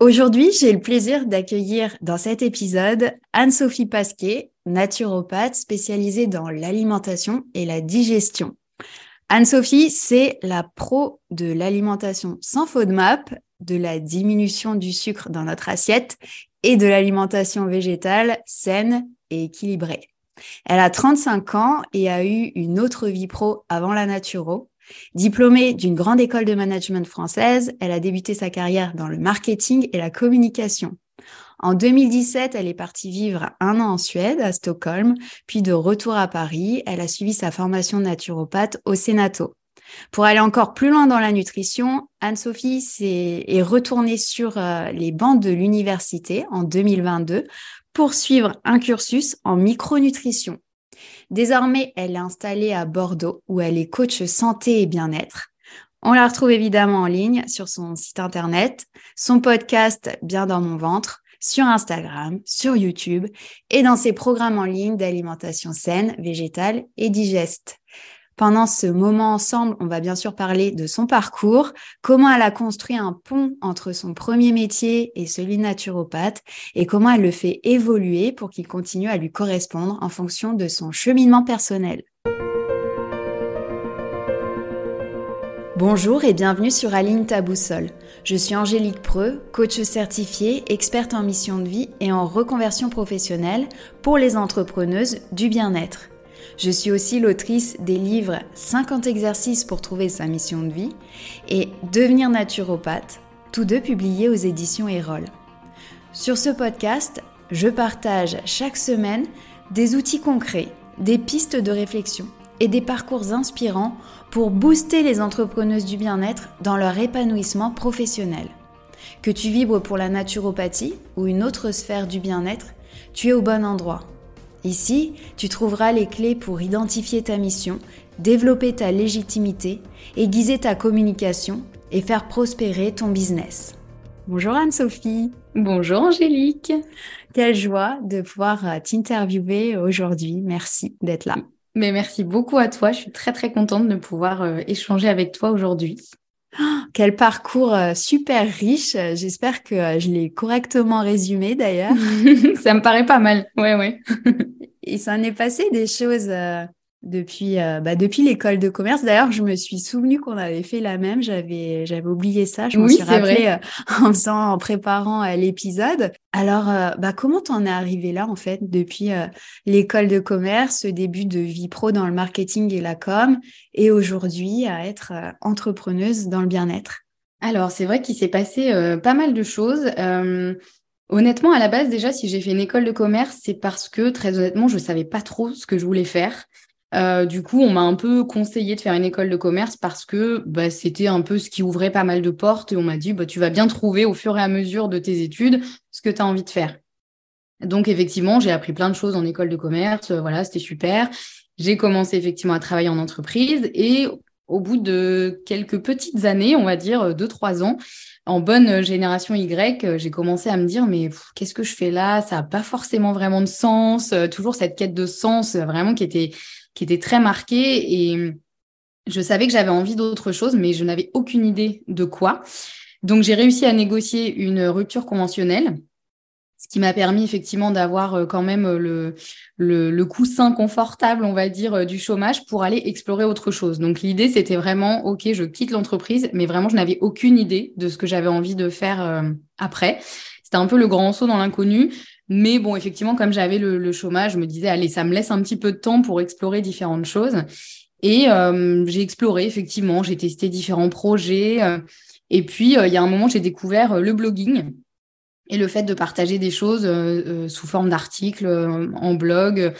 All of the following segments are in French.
Aujourd'hui, j'ai le plaisir d'accueillir dans cet épisode Anne-Sophie Pasquet, naturopathe spécialisée dans l'alimentation et la digestion. Anne-Sophie, c'est la pro de l'alimentation sans FODMAP, de la diminution du sucre dans notre assiette et de l'alimentation végétale saine et équilibrée. Elle a 35 ans et a eu une autre vie pro avant la naturo. Diplômée d'une grande école de management française, elle a débuté sa carrière dans le marketing et la communication. En 2017, elle est partie vivre un an en Suède, à Stockholm, puis de retour à Paris, elle a suivi sa formation naturopathe au Sénato. Pour aller encore plus loin dans la nutrition, Anne-Sophie est, retournée sur euh, les bancs de l'université en 2022 pour suivre un cursus en micronutrition. Désormais, elle est installée à Bordeaux où elle est coach santé et bien-être. On la retrouve évidemment en ligne sur son site internet, son podcast Bien dans mon ventre, sur Instagram, sur YouTube et dans ses programmes en ligne d'alimentation saine, végétale et digeste. Pendant ce moment ensemble, on va bien sûr parler de son parcours, comment elle a construit un pont entre son premier métier et celui naturopathe, et comment elle le fait évoluer pour qu'il continue à lui correspondre en fonction de son cheminement personnel. Bonjour et bienvenue sur Aline ta boussole. Je suis Angélique Preux, coach certifiée, experte en mission de vie et en reconversion professionnelle pour les entrepreneuses du bien-être. Je suis aussi l'autrice des livres 50 exercices pour trouver sa mission de vie et Devenir naturopathe, tous deux publiés aux éditions Erol. Sur ce podcast, je partage chaque semaine des outils concrets, des pistes de réflexion et des parcours inspirants pour booster les entrepreneuses du bien-être dans leur épanouissement professionnel. Que tu vibres pour la naturopathie ou une autre sphère du bien-être, tu es au bon endroit. Ici, tu trouveras les clés pour identifier ta mission, développer ta légitimité, aiguiser ta communication et faire prospérer ton business. Bonjour Anne-Sophie. Bonjour Angélique. Quelle joie de pouvoir euh, t'interviewer aujourd'hui. Merci d'être là. Mais merci beaucoup à toi. Je suis très très contente de pouvoir euh, échanger avec toi aujourd'hui. Quel parcours euh, super riche. J'espère que je l'ai correctement résumé d'ailleurs. ça me paraît pas mal. Ouais, ouais. Et ça en est passé des choses euh, depuis, euh, bah, depuis l'école de commerce. D'ailleurs, je me suis souvenu qu'on avait fait la même. J'avais, j'avais oublié ça. Je me suis rappelé euh, en faisant, en préparant l'épisode. Alors, bah, comment t'en es arrivé là, en fait, depuis l'école de commerce, ce début de vie pro dans le marketing et la com, et aujourd'hui à être entrepreneuse dans le bien-être? Alors, c'est vrai qu'il s'est passé pas mal de choses. Honnêtement, à la base, déjà, si j'ai fait une école de commerce, c'est parce que, très honnêtement, je savais pas trop ce que je voulais faire. Euh, du coup, on m'a un peu conseillé de faire une école de commerce parce que bah, c'était un peu ce qui ouvrait pas mal de portes et on m'a dit bah, tu vas bien trouver au fur et à mesure de tes études ce que tu as envie de faire. Donc effectivement, j'ai appris plein de choses en école de commerce, euh, voilà, c'était super. J'ai commencé effectivement à travailler en entreprise et au bout de quelques petites années, on va dire euh, deux, trois ans, en bonne génération Y, j'ai commencé à me dire mais qu'est-ce que je fais là? Ça n'a pas forcément vraiment de sens. toujours cette quête de sens vraiment qui était qui était très marqué et je savais que j'avais envie d'autre chose, mais je n'avais aucune idée de quoi. Donc j'ai réussi à négocier une rupture conventionnelle, ce qui m'a permis effectivement d'avoir euh, quand même euh, le, le, le, coussin confortable, on va dire, euh, du chômage pour aller explorer autre chose. Donc l'idée, c'était vraiment, OK, je quitte l'entreprise, mais vraiment, je n'avais aucune idée de ce que j'avais envie de faire après. C'était un peu le grand saut dans l'inconnu. Mais bon, effectivement, comme j'avais le, chômage, je me disais, allez, ça me laisse un petit peu de temps pour explorer différentes choses. Et euh, j'ai exploré, effectivement, j'ai testé différents projets. Et puis, il y a un moment, j'ai découvert le blogging et le fait de partager des choses euh, euh, sous forme d'articles, euh, en blog,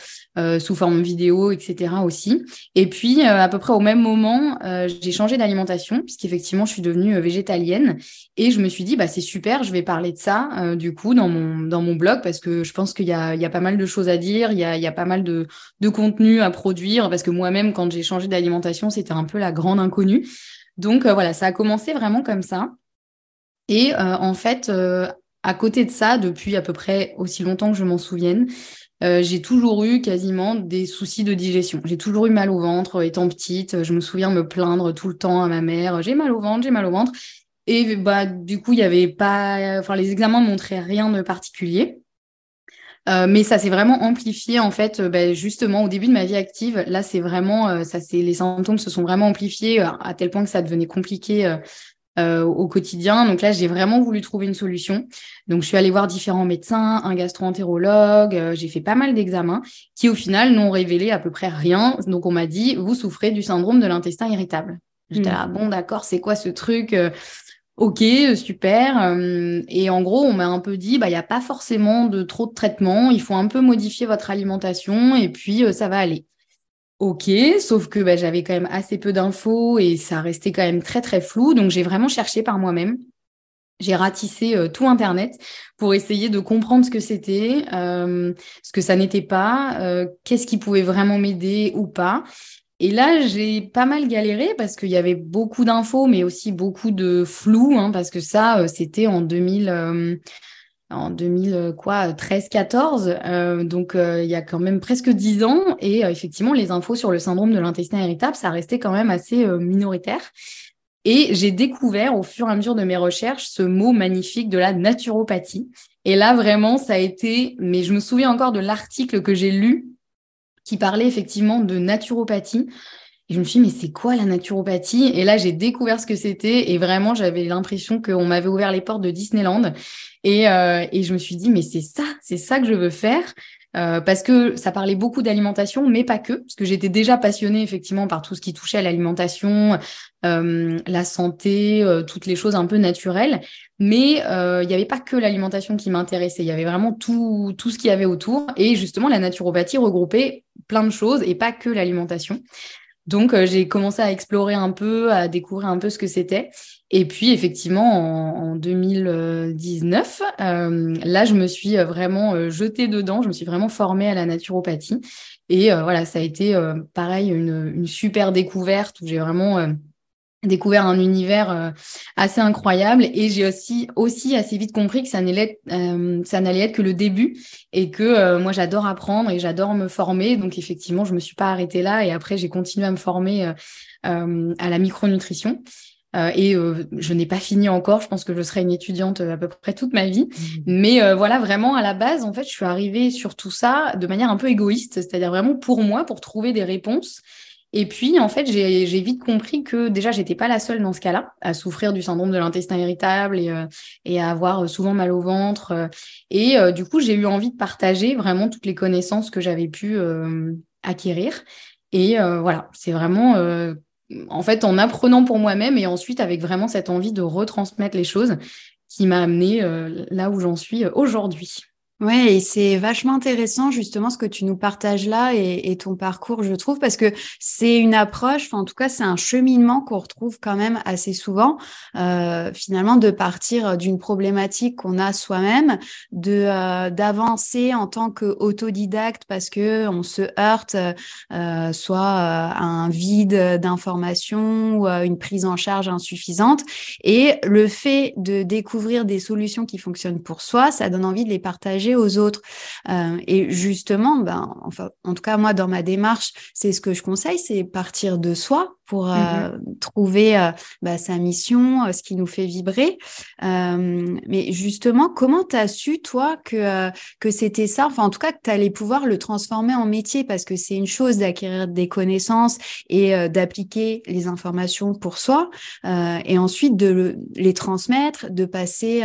sous forme vidéo, etc. aussi. Et puis, à peu près au même moment, j'ai changé d'alimentation, puisqu'effectivement, je suis devenue végétalienne. Et je me suis dit, bah, c'est super, je vais parler de ça, du coup, dans mon, dans mon blog, parce que je pense qu'il y a, il y a pas mal de choses à dire, il y a, il y a pas mal de, de contenu à produire, parce que moi-même, quand j'ai changé d'alimentation, c'était un peu la grande inconnue. Donc, voilà, ça a commencé vraiment comme ça. Et en fait, à côté de ça, depuis à peu près aussi longtemps que je m'en souvienne, euh, j'ai toujours eu quasiment des soucis de digestion. J'ai toujours eu mal au ventre étant petite. Je me souviens me plaindre tout le temps à ma mère. J'ai mal au ventre, j'ai mal au ventre. Et bah, du coup, il y avait pas, enfin, les examens montraient rien de particulier. Euh, mais ça s'est vraiment amplifié en fait, euh, bah, justement au début de ma vie active. Là, c'est vraiment, ça, c'est les symptômes se sont vraiment amplifiés à tel point que ça devenait compliqué au quotidien. Donc là, j'ai vraiment voulu trouver une solution. Donc je suis allée voir différents médecins, un gastro-entérologue. j'ai fait pas mal d'examens qui au final n'ont révélé à peu près rien. Donc on m'a dit, vous souffrez du syndrome de l'intestin irritable. J'étais mmh. là, bon d'accord, c'est quoi ce truc Ok, super. Euh, et en gros, on m'a un peu dit, bah, il n'y a pas forcément de trop de traitement, il faut un peu modifier votre alimentation et puis euh, ça va aller. Ok, sauf que bah, j'avais quand même assez peu d'infos et ça restait quand même très très flou, donc j'ai vraiment cherché par moi-même. J'ai ratissé euh, tout Internet pour essayer de comprendre ce que c'était, ce que ça n'était pas, qu'est-ce qui pouvait vraiment m'aider ou pas. Et là, j'ai pas mal galéré parce qu'il y avait beaucoup d'infos, mais aussi beaucoup de flou, hein, parce que ça, euh, c'était en 2000, euh, en 2000 quoi, 13-14, euh, donc il y a quand même presque 10 ans. Et effectivement, les infos sur le syndrome de l'intestin irritable, ça restait quand même assez minoritaire. Et j'ai découvert au fur et à mesure de mes recherches ce mot magnifique de la naturopathie. Et là, vraiment, ça a été, mais je me souviens encore de l'article que j'ai lu qui parlait effectivement de naturopathie. Et je me suis dit, mais c'est quoi la naturopathie? Et là, j'ai découvert ce que c'était et vraiment, j'avais l'impression qu'on m'avait ouvert les portes de Disneyland. Et, euh, et je me suis dit, mais c'est ça, c'est ça que je veux faire. Euh, parce que ça parlait beaucoup d'alimentation, mais pas que, parce que j'étais déjà passionnée effectivement par tout ce qui touchait à l'alimentation, euh, la santé, toutes les choses un peu naturelles. Mais il n'y avait pas que l'alimentation qui m'intéressait, il y avait vraiment tout, tout ce qu'il y avait autour. Et justement, la naturopathie regroupait plein de choses et pas que l'alimentation. Donc, euh, j'ai commencé à explorer un peu, à découvrir un peu ce que c'était. Et puis, effectivement, en, 2019, euh, là, je me suis vraiment euh, jetée dedans. Je me suis vraiment formée à la naturopathie. Et voilà, ça a été pareil, une, une, super découverte où j'ai vraiment découvert un univers euh, assez incroyable. Et j'ai aussi aussi assez vite compris que ça n'allait euh, ça n'allait être que le début et que euh, moi j'adore apprendre et j'adore me former. Donc effectivement je me suis pas arrêtée là et après j'ai continué à me former à la micronutrition. Et je n'ai pas fini encore. Je pense que je serai une étudiante à peu près toute ma vie. Mmh. mais voilà vraiment à la base en fait je suis arrivée sur tout ça de manière un peu égoïste. C'est-à-dire vraiment pour moi pour trouver des réponses et puis, en fait, j'ai vite compris que déjà, j'étais pas la seule dans ce cas-là à souffrir du syndrome de l'intestin irritable et, euh, à avoir souvent mal au ventre. Euh. Et euh, du coup, j'ai eu envie de partager vraiment toutes les connaissances que j'avais pu acquérir. Et voilà, c'est vraiment, en fait, en apprenant pour moi-même et ensuite avec vraiment cette envie de retransmettre les choses qui m'a amené là où j'en suis aujourd'hui. Et c'est vachement intéressant justement ce que tu nous partages là et, ton parcours, je trouve, parce que c'est une approche, enfin en tout cas c'est un cheminement qu'on retrouve quand même assez souvent, euh, finalement de partir d'une problématique qu'on a soi-même, de euh, d'avancer en tant qu'autodidacte parce que on se heurte euh, soit à un vide d'informations ou à une prise en charge insuffisante, et le fait de découvrir des solutions qui fonctionnent pour soi, ça donne envie de les partager aux autres. Euh, et justement, ben, enfin, en tout cas, moi, dans ma démarche, c'est ce que je conseille, c'est partir de soi pour euh, mmh trouver euh, bah, sa mission, ce qui nous fait vibrer. mais justement, comment tu as su, toi, que, que c'était ça, enfin, en tout cas, que tu allais pouvoir le transformer en métier, parce que c'est une chose d'acquérir des connaissances et d'appliquer les informations pour soi, et ensuite de les transmettre, de passer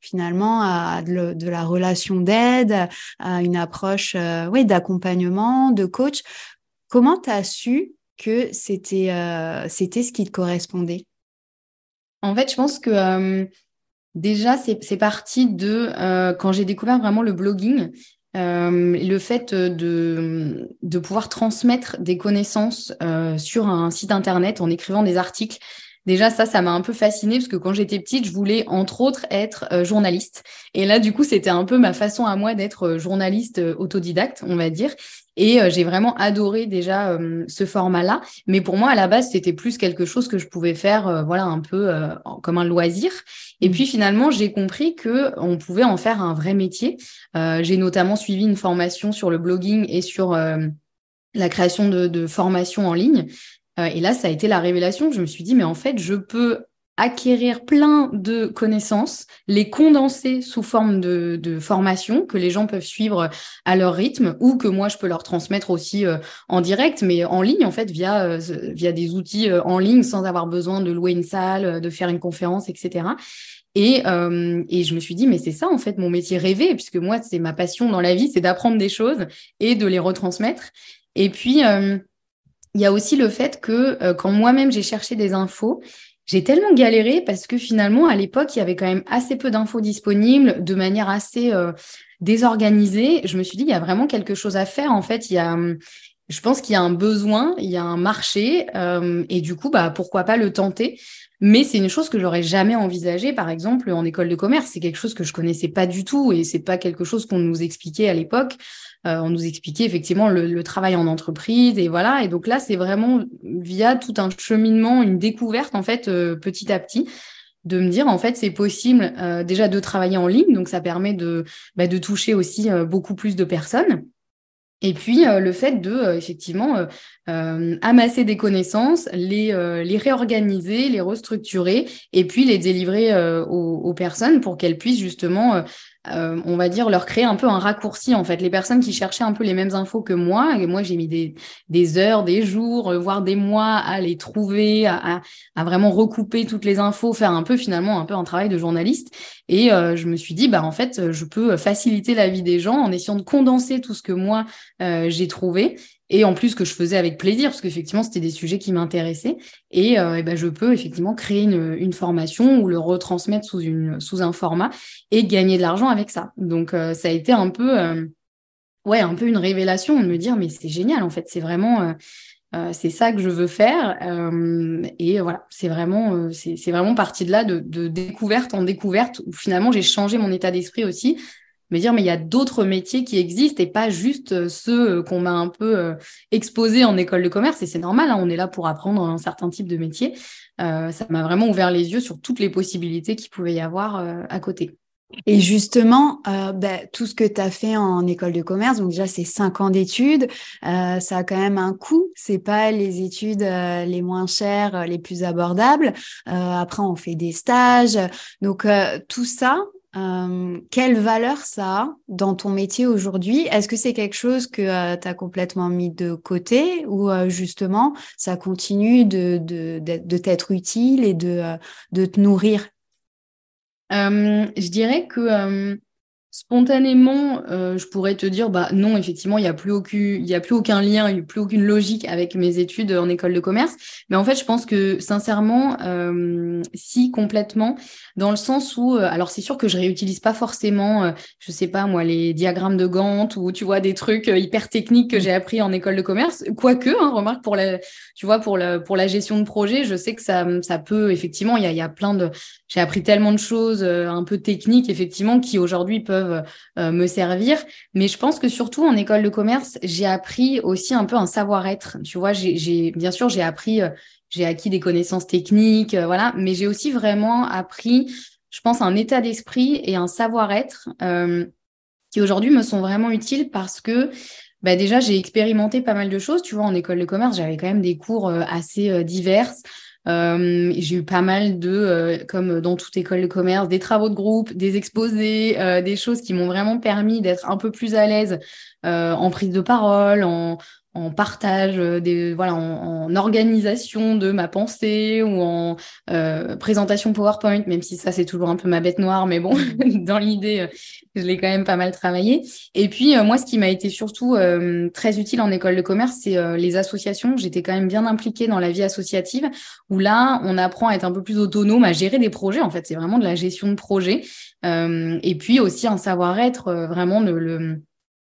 finalement à de, la relation d'aide, à une approche euh, oui, d'accompagnement, de coach. Comment tu as su que c'était euh, c'était ce qui te correspondait En fait, je pense que euh, déjà, c'est parti de quand j'ai découvert vraiment le blogging. le fait de, de pouvoir transmettre des connaissances sur un site internet en écrivant des articles Déjà, ça, ça m'a un peu fascinée parce que quand j'étais petite, je voulais entre autres être euh, journaliste. Et là, du coup, c'était un peu ma façon à moi d'être euh, journaliste euh, autodidacte, on va dire. Et j'ai vraiment adoré déjà ce format-là. Mais pour moi, à la base, c'était plus quelque chose que je pouvais faire, voilà, un peu comme un loisir. Et mmh. puis finalement, j'ai compris que on pouvait en faire un vrai métier. j'ai notamment suivi une formation sur le blogging et sur la création de, de formations en ligne. Euh, et là, ça a été la révélation. Je me suis dit, mais en fait, je peux acquérir plein de connaissances, les condenser sous forme de, formation que les gens peuvent suivre à leur rythme ou que moi je peux leur transmettre aussi euh, en direct, mais en ligne en fait via, euh, via des outils euh, en ligne sans avoir besoin de louer une salle, de faire une conférence, etc. Et, et je me suis dit, mais c'est ça en fait mon métier rêvé, puisque moi c'est ma passion dans la vie, c'est d'apprendre des choses et de les retransmettre. Et puis, il y a aussi le fait que quand moi-même j'ai cherché des infos, j'ai tellement galéré parce que finalement, à l'époque, il y avait quand même assez peu d'infos disponibles, de manière assez euh, désorganisée. Je me suis dit, il y a vraiment quelque chose à faire. En fait, il y a, je pense qu'il y a un besoin, il y a un marché, euh, et du coup, bah, pourquoi pas le tenter. Mais c'est une chose que j'aurais jamais envisagée, par exemple, en école de commerce. C'est quelque chose que je connaissais pas du tout et c'est pas quelque chose qu'on nous expliquait à l'époque. Euh, on nous expliquait effectivement le, travail en entreprise et voilà. Et donc là, c'est vraiment via tout un cheminement, une découverte en fait euh, petit à petit de me dire en fait c'est possible euh, déjà de travailler en ligne donc ça permet de bah, de toucher aussi beaucoup plus de personnes et puis le fait de effectivement amasser des connaissances, les, les réorganiser, les restructurer et puis les délivrer aux, aux, personnes pour qu'elles puissent justement euh, on va dire, leur créer un peu un raccourci, en fait. Les personnes qui cherchaient un peu les mêmes infos que moi, et moi, j'ai mis des, des, heures, des jours, euh, voire des mois à les trouver, à, à, vraiment recouper toutes les infos, faire un peu, finalement, un peu un travail de journaliste. Et euh, je me suis dit, bah, en fait, je peux faciliter la vie des gens en essayant de condenser tout ce que moi, j'ai trouvé et en plus que je faisais avec plaisir, parce qu'effectivement, c'était des sujets qui m'intéressaient. Et, euh, ben, je peux effectivement créer une, une, formation ou le retransmettre sous, une, sous un format et gagner de l'argent avec ça. Donc, euh, ça a été un peu, euh, ouais, un peu une révélation de me dire, mais c'est génial, en fait, c'est vraiment... c'est ça que je veux faire et voilà c'est vraiment c'est vraiment parti de là de, de, découverte en découverte où finalement j'ai changé mon état d'esprit aussi me dire mais il y a d'autres métiers qui existent et pas juste euh, ceux euh, qu'on m'a un peu euh, exposés en école de commerce et c'est normal hein, on est là pour apprendre un certain type de métier ça m'a vraiment ouvert les yeux sur toutes les possibilités qu'il pouvait y avoir à côté et justement, bah, tout ce que tu as fait en école de commerce, donc déjà c'est cinq ans d'études, ça a quand même un coût. C'est pas les études les moins chères, les plus abordables. après, on fait des stages, donc tout ça, euh, quelle valeur ça a dans ton métier aujourd'hui? Est-ce que c'est quelque chose que euh, tu as complètement mis de côté ou euh, justement ça continue de, de, de t'être utile et de, de te nourrir? Je dirais que Spontanément, euh, je pourrais te dire, bah non, effectivement, il n'y a plus aucun, y a plus aucun lien, il n'y a plus aucune logique avec mes études en école de commerce. Mais en fait, je pense que sincèrement, euh, si complètement, dans le sens où, euh, alors c'est sûr que je réutilise pas forcément, je sais pas moi, les diagrammes de Gantt ou tu vois des trucs hyper techniques que j'ai appris en école de commerce. Quoique, hein, remarque pour la, tu vois, pour la pour la gestion de projet, je sais que ça ça peut effectivement, il y a, y a plein de, j'ai appris tellement de choses un peu techniques effectivement qui aujourd'hui peuvent euh, me servir. Mais je pense que surtout en école de commerce, j'ai appris aussi un peu un savoir-être. Tu vois, j'ai bien sûr, j'ai appris, euh, j'ai acquis des connaissances techniques, euh, voilà, mais j'ai aussi vraiment appris, je pense, un état d'esprit et un savoir-être qui aujourd'hui me sont vraiment utiles parce que bah déjà, j'ai expérimenté pas mal de choses. Tu vois, en école de commerce, j'avais quand même des cours assez diverses. Euh, j'ai eu pas mal de, euh, comme dans toute école de commerce, des travaux de groupe, des exposés, euh, des choses qui m'ont vraiment permis d'être un peu plus à l'aise en prise de parole, en, en partage, euh, des, voilà, en, organisation de ma pensée ou en euh, présentation PowerPoint, même si ça c'est toujours un peu ma bête noire, mais bon, dans l'idée, euh, je l'ai quand même pas mal travaillé. Et puis moi, ce qui m'a été surtout très utile en école de commerce, c'est les associations. J'étais quand même bien impliquée dans la vie associative, où là, on apprend à être un peu plus autonome, à gérer des projets. En fait, c'est vraiment de la gestion de projet. et puis aussi un savoir-être, vraiment de le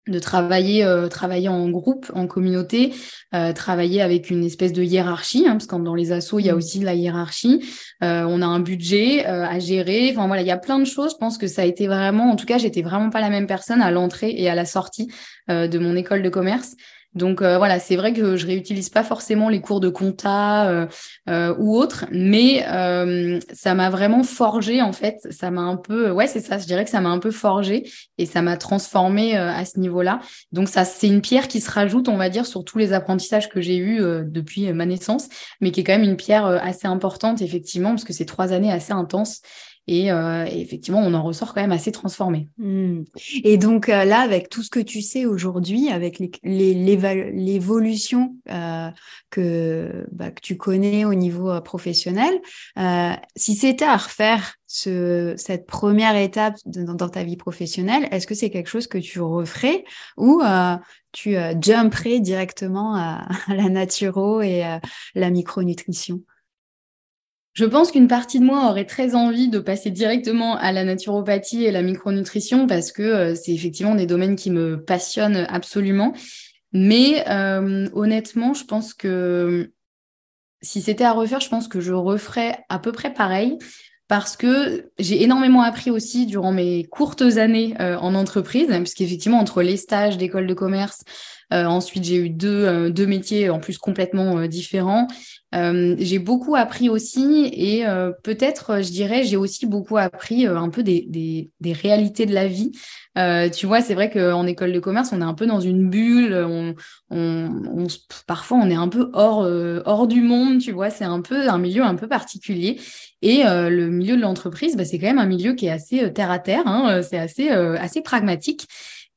de travailler, euh, travailler en groupe, en communauté, euh, travailler avec une espèce de hiérarchie, hein, parce que dans les assos, il y a mmh. aussi de la hiérarchie. Euh, on a un budget à gérer. Enfin voilà, il y a plein de choses. Je pense que ça a été vraiment, en tout cas, j'étais vraiment pas la même personne à l'entrée et à la sortie de mon école de commerce. Donc euh, voilà, c'est vrai que je réutilise pas forcément les cours de compta euh, euh, ou autres, mais ça m'a vraiment forgé en fait. Ça m'a un peu, ouais, c'est ça. Je dirais que ça m'a un peu forgé et ça m'a transformé à ce niveau-là. Donc ça, c'est une pierre qui se rajoute, on va dire, sur tous les apprentissages que j'ai eus depuis ma naissance, mais qui est quand même une pierre assez importante effectivement parce que c'est trois années assez intenses. Euh, et, effectivement, on en ressort quand même assez transformé. Hmm. Et donc euh, là, avec tout ce que tu sais aujourd'hui, avec l'évolution euh, que, bah, que tu connais au niveau professionnel, si c'était à refaire ce, cette première étape dans, ta vie professionnelle, est-ce que c'est quelque chose que tu referais ou tu jumperais directement à, à la naturo et à la micronutrition? Je pense qu'une partie de moi aurait très envie de passer directement à la naturopathie et la micronutrition parce que euh, c'est effectivement des domaines qui me passionnent absolument. Mais euh, honnêtement, je pense que si c'était à refaire, je pense que je referais à peu près pareil parce que j'ai énormément appris aussi durant mes courtes années euh, en entreprise, puisqu'effectivement, entre les stages d'école de commerce, ensuite, j'ai eu deux, euh, deux métiers en plus complètement euh, différents. j'ai beaucoup appris aussi et peut-être, je dirais, j'ai aussi beaucoup appris un peu des, des, des, réalités de la vie. tu vois, c'est vrai qu'en école de commerce, on est un peu dans une bulle. On, on, parfois, on est un peu hors, hors du monde. Tu vois, c'est un peu un milieu un peu particulier. Et le milieu de l'entreprise, bah, c'est quand même un milieu qui est assez terre à terre. Hein, c'est assez, assez pragmatique.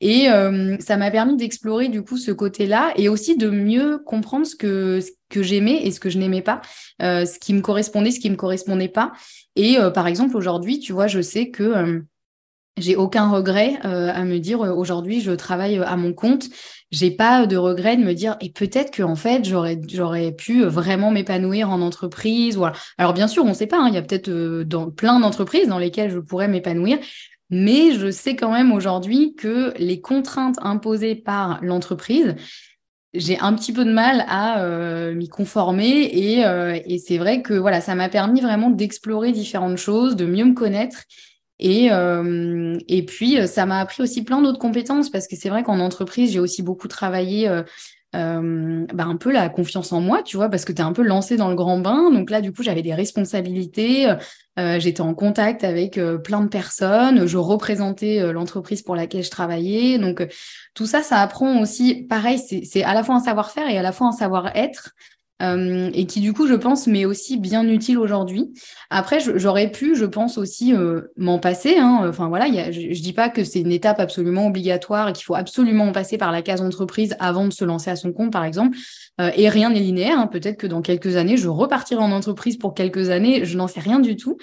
Et euh, ça m'a permis d'explorer du coup ce côté-là et aussi de mieux comprendre ce que, que j'aimais et ce que je n'aimais pas, euh, ce qui me correspondait, ce qui me correspondait pas. Et euh, par exemple, aujourd'hui, tu vois, je sais que j'ai aucun regret à me dire aujourd'hui, je travaille à mon compte. J'ai pas de regret de me dire et peut-être que en fait j'aurais j'aurais pu vraiment m'épanouir en entreprise. Voilà. Alors bien sûr, on ne sait pas. Hein, il y a peut-être dans plein d'entreprises dans lesquelles je pourrais m'épanouir. Mais je sais quand même aujourd'hui que les contraintes imposées par l'entreprise, j'ai un petit peu de mal à euh, m'y conformer euh, et, c'est vrai que voilà, ça m'a permis vraiment d'explorer différentes choses, de mieux me connaître et, euh, et puis ça m'a appris aussi plein d'autres compétences parce que c'est vrai qu'en entreprise, j'ai aussi beaucoup travaillé euh, bah, un peu la confiance en moi, tu vois, parce que tu es un peu lancé dans le grand bain. Donc là, du coup, j'avais des responsabilités, euh, j'étais en contact avec euh, plein de personnes, je représentais l'entreprise pour laquelle je travaillais. Donc tout ça, ça apprend aussi, pareil, c'est à la fois un savoir-faire et à la fois un savoir-être. Euh, et qui du coup, je pense, m'est aussi bien utile aujourd'hui. Après, j'aurais pu, je pense aussi euh, m'en passer. Hein. Enfin voilà, je, ne dis pas que c'est une étape absolument obligatoire et qu'il faut absolument passer par la case entreprise avant de se lancer à son compte, par exemple. Euh, et rien n'est linéaire. Hein. Peut-être que dans quelques années, je repartirai en entreprise pour quelques années. Je n'en sais rien du tout.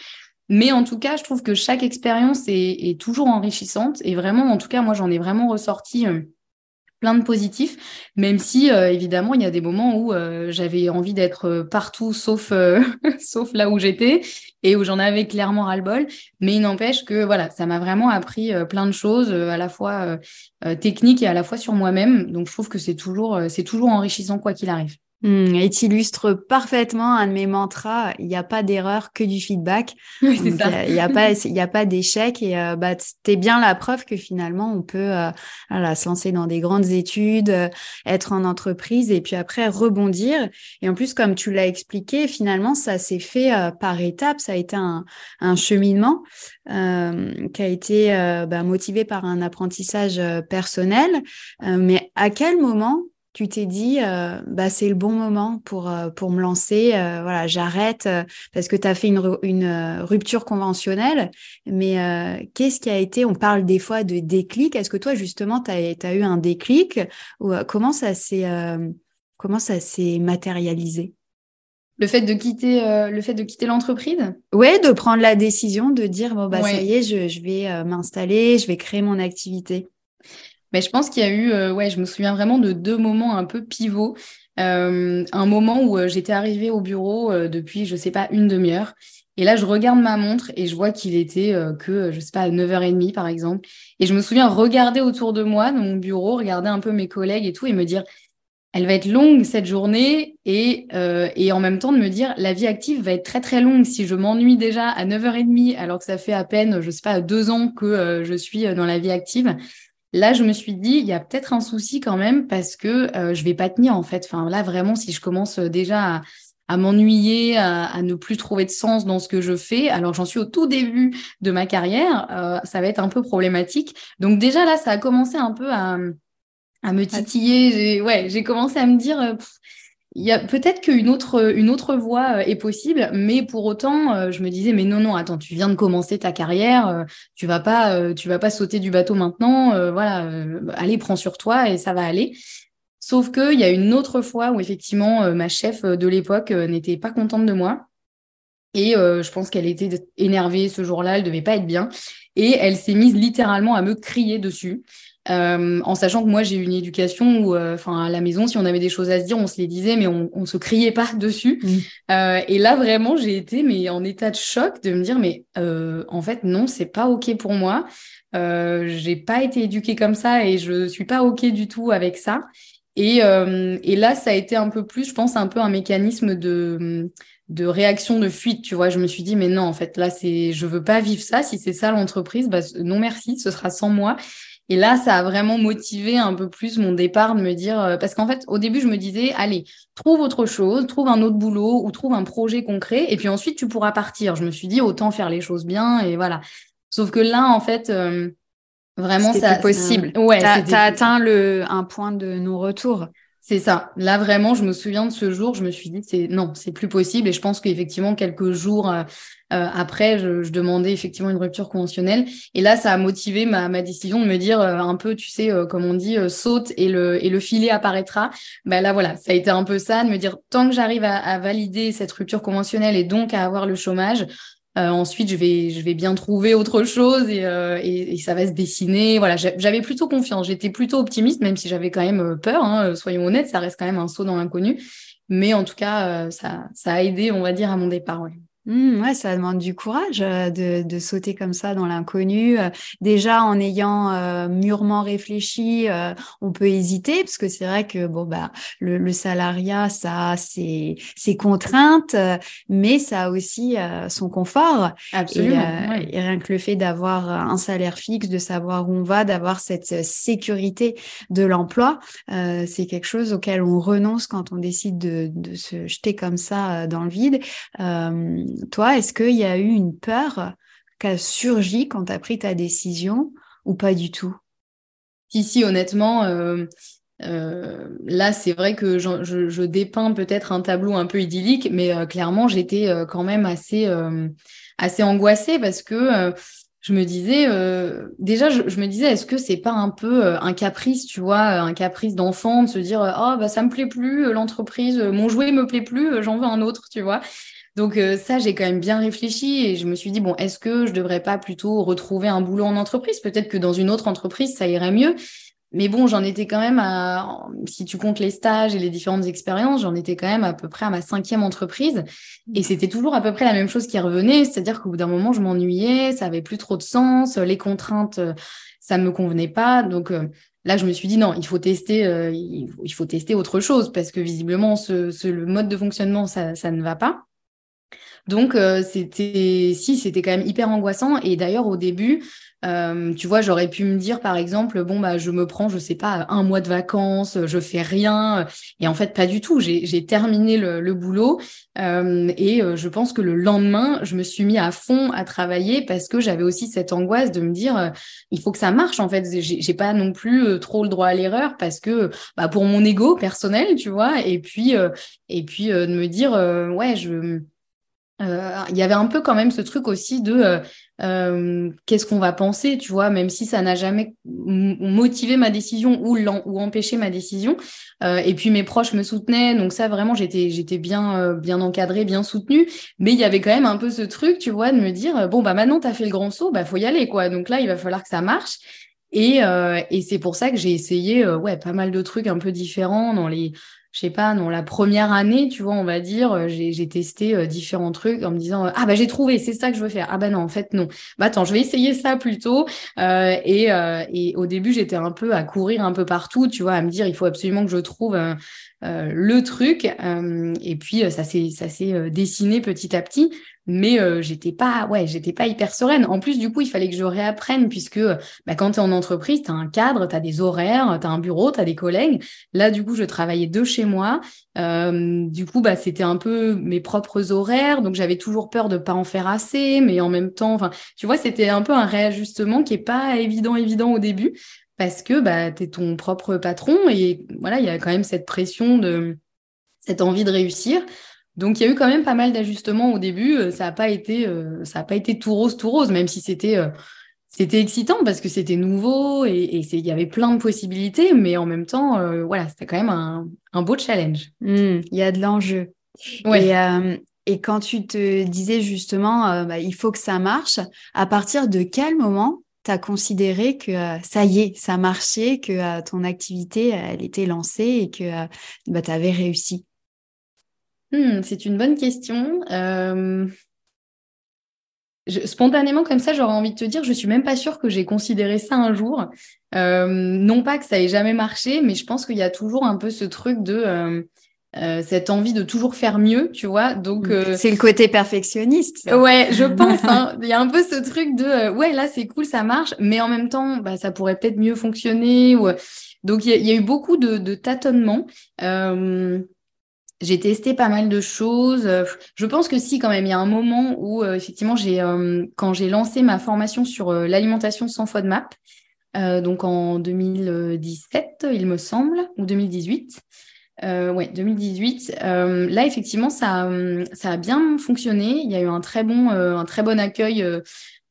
Mais en tout cas, je trouve que chaque expérience est, toujours enrichissante. Et vraiment, en tout cas, moi, j'en ai vraiment ressorti plein de positifs, même si euh, évidemment il y a des moments où euh, j'avais envie d'être euh, partout sauf sauf là où j'étais et où j'en avais clairement ras-le-bol. Mais il n'empêche que voilà, ça m'a vraiment appris plein de choses, à la fois techniques et à la fois sur moi-même. Donc je trouve que c'est toujours c'est toujours enrichissant quoi qu'il arrive. Mmh, et tu illustres parfaitement un de mes mantras, il n'y a pas d'erreur que du feedback. Oui, c'est ça. Il n'y a, pas, il y a pas d'échec et euh, bah, tu es bien la preuve que finalement on peut euh, voilà, se lancer dans des grandes études, euh, être en entreprise et puis après rebondir. Et en plus, comme tu l'as expliqué, finalement ça s'est fait par étapes, ça a été un, un cheminement qui a été bah, motivé par un apprentissage personnel. mais à quel moment tu t'es dit euh, bah c'est le bon moment pour euh, pour me lancer euh, voilà j'arrête parce que tu as fait une, une rupture conventionnelle. Mais qu'est-ce qui a été on parle des fois de déclic. Est-ce que toi justement tu as, eu un déclic ou comment ça s'est matérialisé? Le fait de quitter le fait de quitter l'entreprise? Ouais de prendre la décision de dire bon bah ça y est je, je vais m'installer je vais créer mon activité mais je pense qu'il y a eu, euh, ouais, je me souviens vraiment de deux moments un peu pivots. Euh, un moment où euh, j'étais arrivée au bureau depuis, je sais pas, une demi-heure. Et là, je regarde ma montre et je vois qu'il était que, je sais pas, à 9h30 par exemple. Et je me souviens regarder autour de moi, dans mon bureau, regarder un peu mes collègues et tout, et me dire, elle va être longue cette journée et, en même temps de me dire la vie active va être très très longue si je m'ennuie déjà à 9h30 alors que ça fait à peine, je sais pas, deux ans que je suis dans la vie active Là, je me suis dit, il y a peut-être un souci quand même parce que euh, je vais pas tenir en fait. Enfin, là, vraiment, si je commence déjà à, m'ennuyer, à, ne plus trouver de sens dans ce que je fais, alors j'en suis au tout début de ma carrière, euh, ça va être un peu problématique. Donc déjà là, ça a commencé un peu à, à me titiller. J'ai ouais, j'ai commencé à me dire. Euh, il y a peut-être qu'une autre, une autre voie euh, est possible, mais pour autant, euh, je me disais, mais non, non, attends, tu viens de commencer ta carrière, euh, tu vas pas, tu vas pas sauter du bateau maintenant, voilà, allez, prends sur toi et ça va aller. Sauf qu'il y a une autre fois où effectivement, ma chef de l'époque n'était pas contente de moi. Et je pense qu'elle était énervée ce jour-là, elle devait pas être bien. Et elle s'est mise littéralement à me crier dessus. Euh, en sachant que moi j'ai une éducation où, euh, enfin à la maison, si on avait des choses à se dire, on se les disait, mais on, on se criait pas dessus. Mm. Euh, et là vraiment, j'ai été mais en état de choc de me dire, mais en fait non, c'est pas ok pour moi. j'ai pas été éduquée comme ça et je suis pas ok du tout avec ça. Et, et là, ça a été un peu plus, je pense, un peu un mécanisme de de réaction de fuite, tu vois. Je me suis dit, mais non, en fait, là, c'est, je veux pas vivre ça. Si c'est ça l'entreprise, bah, non merci, ce sera sans moi. Et là, ça a vraiment motivé un peu plus mon départ de me dire, euh, parce qu'en fait, au début, je me disais, allez, trouve autre chose, trouve un autre boulot ou trouve un projet concret, et puis ensuite, tu pourras partir. Je me suis dit, autant faire les choses bien, et voilà. Sauf que là, en fait, euh, vraiment, ça. possible. Ouais, tu as atteint le, un point de non-retour. C'est ça. Là, vraiment, je me souviens de ce jour, je me suis dit, c'est non, c'est plus possible. Et je pense qu'effectivement, quelques jours euh, euh, après, je, demandais effectivement une rupture conventionnelle. Et là, ça a motivé ma, décision de me dire euh, un peu, tu sais, comme on dit, saute et le, et le filet apparaîtra. Ben là, voilà, ça a été un peu ça, de me dire, tant que j'arrive à, à valider cette rupture conventionnelle et donc à avoir le chômage, euh, ensuite, je vais, je vais bien trouver autre chose et, euh, et, ça va se dessiner. Voilà, j'avais plutôt confiance. J'étais plutôt optimiste, même si j'avais quand même euh, peur. Hein, soyons honnêtes, ça reste quand même un saut dans l'inconnu. Mais en tout cas, ça, ça a aidé, on va dire, à mon départ. Mmh, ouais, ça demande du courage euh, de, de sauter comme ça dans l'inconnu. Euh, déjà, en ayant euh, mûrement réfléchi, on peut hésiter parce que c'est vrai que bon bah le, le salariat, ça c'est ses contraintes, mais ça a aussi son confort. Absolument. Et, et, rien que le fait d'avoir un salaire fixe, de savoir où on va, d'avoir cette sécurité de l'emploi, c'est quelque chose auquel on renonce quand on décide de, de se jeter comme ça dans le vide toi, est-ce qu'il y a eu une peur qui a surgi quand tu as pris ta décision ou pas du tout? Si, si, honnêtement, euh, euh, là, c'est vrai que je, dépeins peut-être un tableau un peu idyllique, mais euh, clairement, j'étais quand même assez, assez angoissée parce que je me disais, déjà, je, me disais, est-ce que c'est pas un peu un caprice, tu vois, un caprice d'enfant de se dire, oh, bah, ça me plaît plus, l'entreprise, mon jouet me plaît plus, j'en veux un autre, tu vois? Donc euh, ça, j'ai quand même bien réfléchi et je me suis dit, bon, est-ce que je devrais pas plutôt retrouver un boulot en entreprise? Peut-être que dans une autre entreprise, ça irait mieux. Mais bon, j'en étais quand même à, si tu comptes les stages et les différentes expériences, j'en étais quand même à peu près à ma cinquième entreprise. Et c'était toujours à peu près la même chose qui revenait, c'est-à-dire qu'au bout d'un moment, je m'ennuyais, ça avait plus trop de sens, les contraintes, ça ne me convenait pas. Donc euh, là, je me suis dit non, il faut tester, euh, il, faut, tester autre chose parce que visiblement, ce, le mode de fonctionnement, ça, ça ne va pas. Donc, euh, c'était, si, c'était quand même hyper angoissant. Et d'ailleurs, au début, euh, tu vois, j'aurais pu me dire, par exemple, bon, bah, je me prends, je sais pas, un mois de vacances, je fais rien. Et en fait, pas du tout. J'ai terminé le, boulot. Euh, et je pense que le lendemain, je me suis mis à fond à travailler parce que j'avais aussi cette angoisse de me dire, il faut que ça marche. En fait, j'ai pas non plus trop le droit à l'erreur parce que, bah, pour mon ego personnel, tu vois. Et puis, et puis de me dire, ouais, je euh, il y avait un peu quand même ce truc aussi de euh, euh, qu'est-ce qu'on va penser, tu vois, même si ça n'a jamais motivé ma décision ou, ou empêché ma décision. et puis mes proches me soutenaient, donc ça vraiment j'étais j'étais bien bien encadrée, bien soutenue. Mais il y avait quand même un peu ce truc, tu vois, de me dire bon bah maintenant t'as fait le grand saut, bah faut y aller quoi. Donc là il va falloir que ça marche. Et, et c'est pour ça que j'ai essayé ouais pas mal de trucs un peu différents dans les je sais pas, dans la première année, tu vois, on va dire, euh, j'ai testé euh, différents trucs en me disant ah bah j'ai trouvé, c'est ça que je veux faire. Ah bah non, en fait non. Bah attends, je vais essayer ça plutôt. Euh, et, euh, et au début, j'étais un peu à courir un peu partout, tu vois, à me dire il faut absolument que je trouve le truc. et puis ça s'est ça s'est dessiné petit à petit mais euh, j'étais pas ouais j'étais pas hyper sereine. En plus du coup il fallait que je réapprenne puisque bah, quand tu es en entreprise tu as un cadre tu as des horaires tu as un bureau tu as des collègues. Là du coup je travaillais de chez moi. Euh, du coup bah c'était un peu mes propres horaires donc j'avais toujours peur de pas en faire assez mais en même temps enfin tu vois c'était un peu un réajustement qui est pas évident évident au début parce que bah tu es ton propre patron et voilà il y a quand même cette pression de cette envie de réussir donc il y a eu quand même pas mal d'ajustements au début. Euh, ça n'a pas été, euh, ça a pas été tout rose, tout rose, même si c'était, euh, c'était excitant parce que c'était nouveau et, il y avait plein de possibilités, mais en même temps, voilà, c'était quand même un, beau challenge. Mmh, il y a de l'enjeu. Ouais. Et, quand tu te disais justement, bah, il faut que ça marche, à partir de quel moment tu as considéré que ça y est, ça marchait, que ton activité, elle était lancée et que bah, tu avais réussi? Hmm, c'est une bonne question. Euh, spontanément, comme ça, j'aurais envie de te dire, je suis même pas sûre que j'ai considéré ça un jour. Euh, non pas que ça ait jamais marché, mais je pense qu'il y a toujours un peu ce truc de euh, cette envie de toujours faire mieux, tu vois. Donc hmm, c'est le côté perfectionniste. Ouais, je pense. Hein. Il y a un peu ce truc de ouais là c'est cool, ça marche, mais en même temps, bah, ça pourrait peut-être mieux fonctionner. Ou... Donc il y, a eu beaucoup de, de tâtonnements. J'ai testé pas mal de choses. Je pense que si, quand même, il y a un moment où, euh, effectivement, j'ai, euh, quand j'ai lancé ma formation sur euh, l'alimentation sans FODMAP, donc en 2017, il me semble, ou 2018. Ouais, 2018. là, effectivement, ça, ça a bien fonctionné. Il y a eu un très bon, un très bon accueil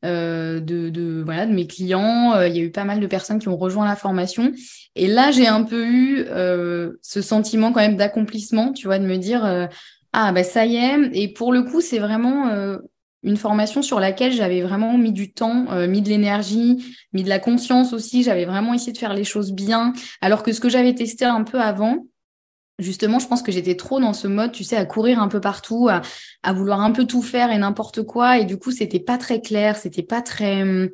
euh, de, voilà, de mes clients. Euh, il y a eu pas mal de personnes qui ont rejoint la formation. Et là, j'ai un peu eu euh, ce sentiment quand même d'accomplissement, tu vois, de me dire, ah, bah ça y est. Et pour le coup, c'est vraiment une formation sur laquelle j'avais vraiment mis du temps, mis de l'énergie, mis de la conscience aussi. J'avais vraiment essayé de faire les choses bien. Alors que ce que j'avais testé un peu avant, justement, je pense que j'étais trop dans ce mode, tu sais, à courir un peu partout, à, vouloir un peu tout faire et n'importe quoi. Et du coup, c'était pas très clair, c'était pas très,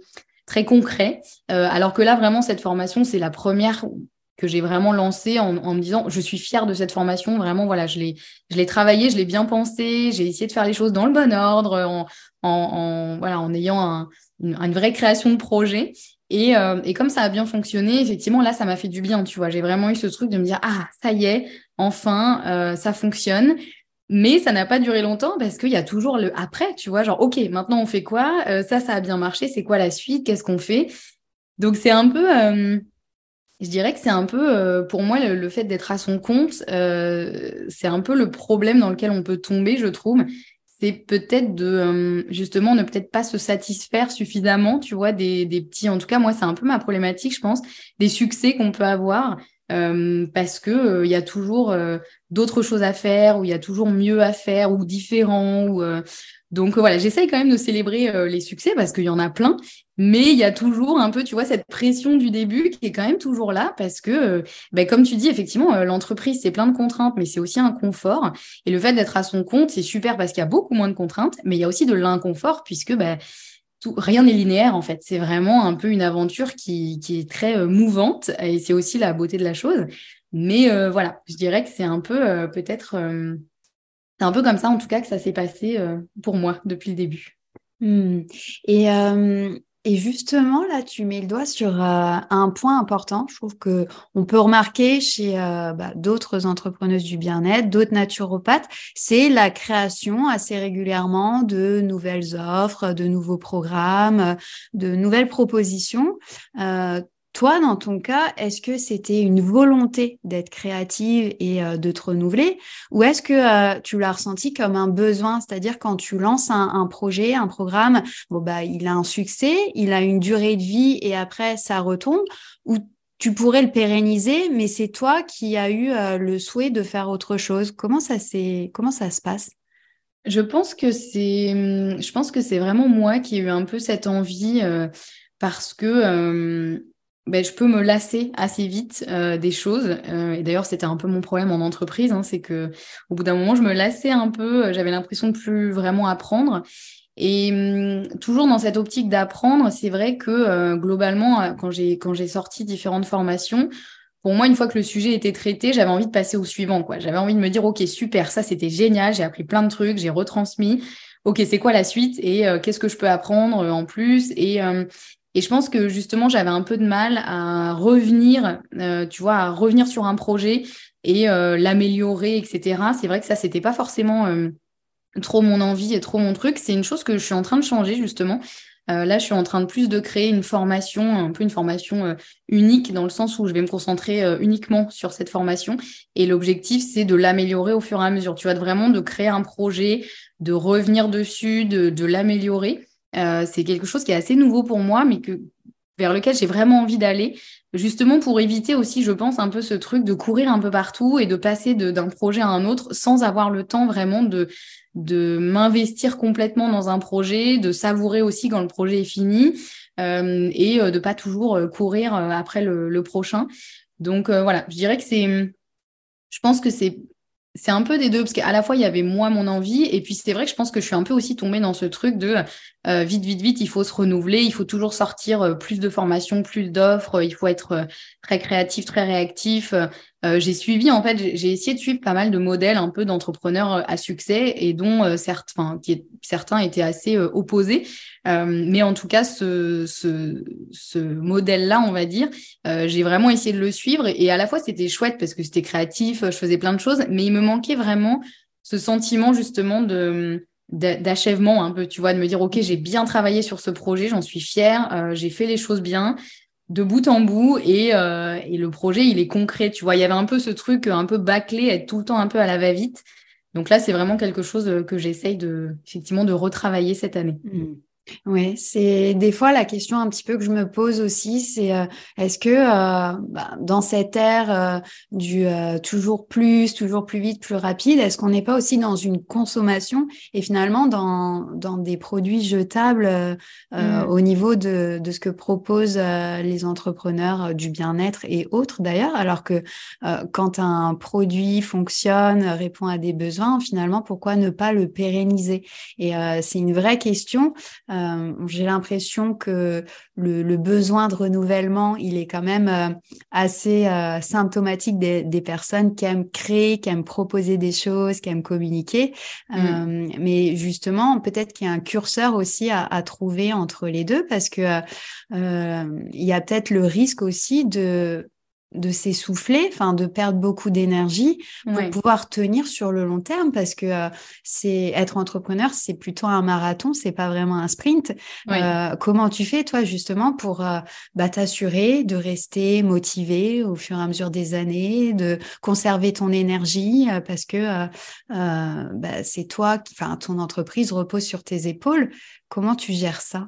très concret. Euh, alors que là, vraiment, cette formation, c'est la première que j'ai vraiment lancée en, me disant, je suis fière de cette formation. Vraiment, voilà, je l'ai, je l'ai travaillée, je l'ai bien pensée, j'ai essayé de faire les choses dans le bon ordre, en, voilà, en ayant une, vraie création de projet. Et, euh, et, comme ça a bien fonctionné, effectivement, là, ça m'a fait du bien, tu vois. J'ai vraiment eu ce truc de me dire, ah, ça y est, enfin, euh, ça fonctionne. Mais ça n'a pas duré longtemps parce qu'il y a toujours le après, tu vois, genre, OK, maintenant on fait quoi? Euh, Ça, ça a bien marché, c'est quoi la suite? Qu'est-ce qu'on fait? Donc c'est un peu, je dirais que c'est un peu, pour moi, le, fait d'être à son compte, c'est un peu le problème dans lequel on peut tomber, je trouve. C'est peut-être de, justement, ne peut-être pas se satisfaire suffisamment, tu vois, des, des petits, en tout cas, moi, c'est un peu ma problématique, je pense, des succès qu'on peut avoir euh, parce que euh, il y a toujours euh, d'autres choses à faire, ou il y a toujours mieux à faire, ou différent. Ou, Donc voilà, j'essaye quand même de célébrer les succès parce qu'il y en a plein, mais il y a toujours un peu, tu vois, cette pression du début qui est quand même toujours là parce que, ben, comme tu dis, effectivement, l'entreprise, c'est plein de contraintes, mais c'est aussi un confort. Et le fait d'être à son compte, c'est super parce qu'il y a beaucoup moins de contraintes, mais il y a aussi de l'inconfort puisque ben, rien n'est linéaire en fait. C'est vraiment un peu une aventure qui, est très euh, mouvante et c'est aussi la beauté de la chose. Mais euh, voilà, je dirais que c'est un peu euh, peut-être, c'est un peu comme ça en tout cas que ça s'est passé pour moi depuis le début. Mmh. Et et justement, là, tu mets le doigt sur euh, un point important. Je trouve que on peut remarquer chez euh, bah, d'autres entrepreneuses du bien-être, d'autres naturopathes, c'est la création assez régulièrement de nouvelles offres, de nouveaux programmes, de nouvelles propositions. Euh, toi, dans ton cas, est-ce que c'était une volonté d'être créative et euh, de te renouveler? Ou est-ce que euh, tu l'as ressenti comme un besoin, c'est-à-dire quand tu lances un, projet, un programme, bon bah il a un succès, il a une durée de vie et après ça retombe. Ou tu pourrais le pérenniser, mais c'est toi qui as eu euh, le souhait de faire autre chose. Comment ça se passe? Je pense que c'est je pense que c'est vraiment moi qui ai eu un peu cette envie parce que ben, je peux me lasser assez vite euh, des choses. Euh, et d'ailleurs, c'était un peu mon problème en entreprise, hein, c'est que au bout d'un moment, je me lassais un peu. Euh, j'avais l'impression de plus vraiment apprendre. Et hum, toujours dans cette optique d'apprendre, c'est vrai que globalement, quand j'ai quand j'ai sorti différentes formations, pour moi, une fois que le sujet était traité, j'avais envie de passer au suivant. quoi. J'avais envie de me dire, OK, super, ça c'était génial, j'ai appris plein de trucs, j'ai retransmis. OK, c'est quoi la suite? Et euh, qu'est-ce que je peux apprendre euh, en plus? Et, euh, et je pense que justement, j'avais un peu de mal à revenir, tu vois, à revenir sur un projet et l'améliorer, etc. C'est vrai que ça, c'était pas forcément trop mon envie et trop mon truc. C'est une chose que je suis en train de changer justement. Euh, là, je suis en train de plus de créer une formation, un peu une formation euh, unique dans le sens où je vais me concentrer euh, uniquement sur cette formation. Et l'objectif, c'est de l'améliorer au fur et à mesure. Tu vois, vraiment de créer un projet, de revenir dessus, de, de l'améliorer. C'est quelque chose qui est assez nouveau pour moi, mais que vers lequel j'ai vraiment envie d'aller, justement pour éviter aussi, je pense, un peu ce truc de courir un peu partout et de passer d'un projet à un autre sans avoir le temps vraiment de, m'investir complètement dans un projet, de savourer aussi quand le projet est fini euh, et euh, de pas toujours euh, courir après le, le prochain. Donc voilà, je dirais que c'est, je pense que c'est c'est un peu des deux, parce qu'à la fois, il y avait moi, mon envie, et puis c'est vrai que je pense que je suis un peu aussi tombée dans ce truc de vite, vite, vite, il faut se renouveler, il faut toujours sortir plus de formations, plus d'offres, il faut être très créatif, très réactif, euh, j'ai suivi, en fait, j'ai essayé de suivre pas mal de modèles un peu d'entrepreneurs euh, à succès et dont euh, certains, étaient assez opposés. mais en tout cas, ce, modèle-là, on va dire, j'ai vraiment essayé de le suivre et, à la fois, c'était chouette parce que c'était créatif, je faisais plein de choses, mais il me manquait vraiment ce sentiment justement de d'achèvement tu vois, de me dire, OK, j'ai bien travaillé sur ce projet, j'en suis fière, j'ai fait les choses bien, de bout en bout euh, et, le projet, il est concret. Tu vois, il y avait un peu ce truc un peu bâclé, être tout le temps un peu à la va-vite. Donc là, c'est vraiment quelque chose que j'essaye de, effectivement, de retravailler cette année. Mmh. Oui, c'est des fois la question un petit peu que je me pose aussi, c'est euh, est-ce que euh, bah, dans cette ère euh, du toujours plus, toujours plus vite, plus rapide, est-ce qu'on n'est pas aussi dans une consommation et finalement dans, dans des produits jetables mmh. au niveau de, de ce que proposent les entrepreneurs du bien-être et autres d'ailleurs, alors que quand un produit fonctionne, répond à des besoins, finalement, pourquoi ne pas le pérenniser? Et c'est une vraie question. Euh, j'ai l'impression que le, besoin de renouvellement, il est quand même euh, assez euh, symptomatique des, personnes qui aiment créer, qui aiment proposer des choses, qui aiment communiquer. Mm. mais justement, peut-être qu'il y a un curseur aussi à, à, trouver entre les deux parce que il y a peut-être le risque aussi de de s'essouffler, enfin de perdre beaucoup d'énergie pour pouvoir tenir sur le long terme parce que euh, c'est être entrepreneur, c'est plutôt un marathon, c'est pas vraiment un sprint. Euh, comment tu fais toi justement pour euh, bah, t'assurer de rester motivé au fur et à mesure des années, de conserver ton énergie parce que bah, c'est toi, enfin ton entreprise repose sur tes épaules. Comment tu gères ça?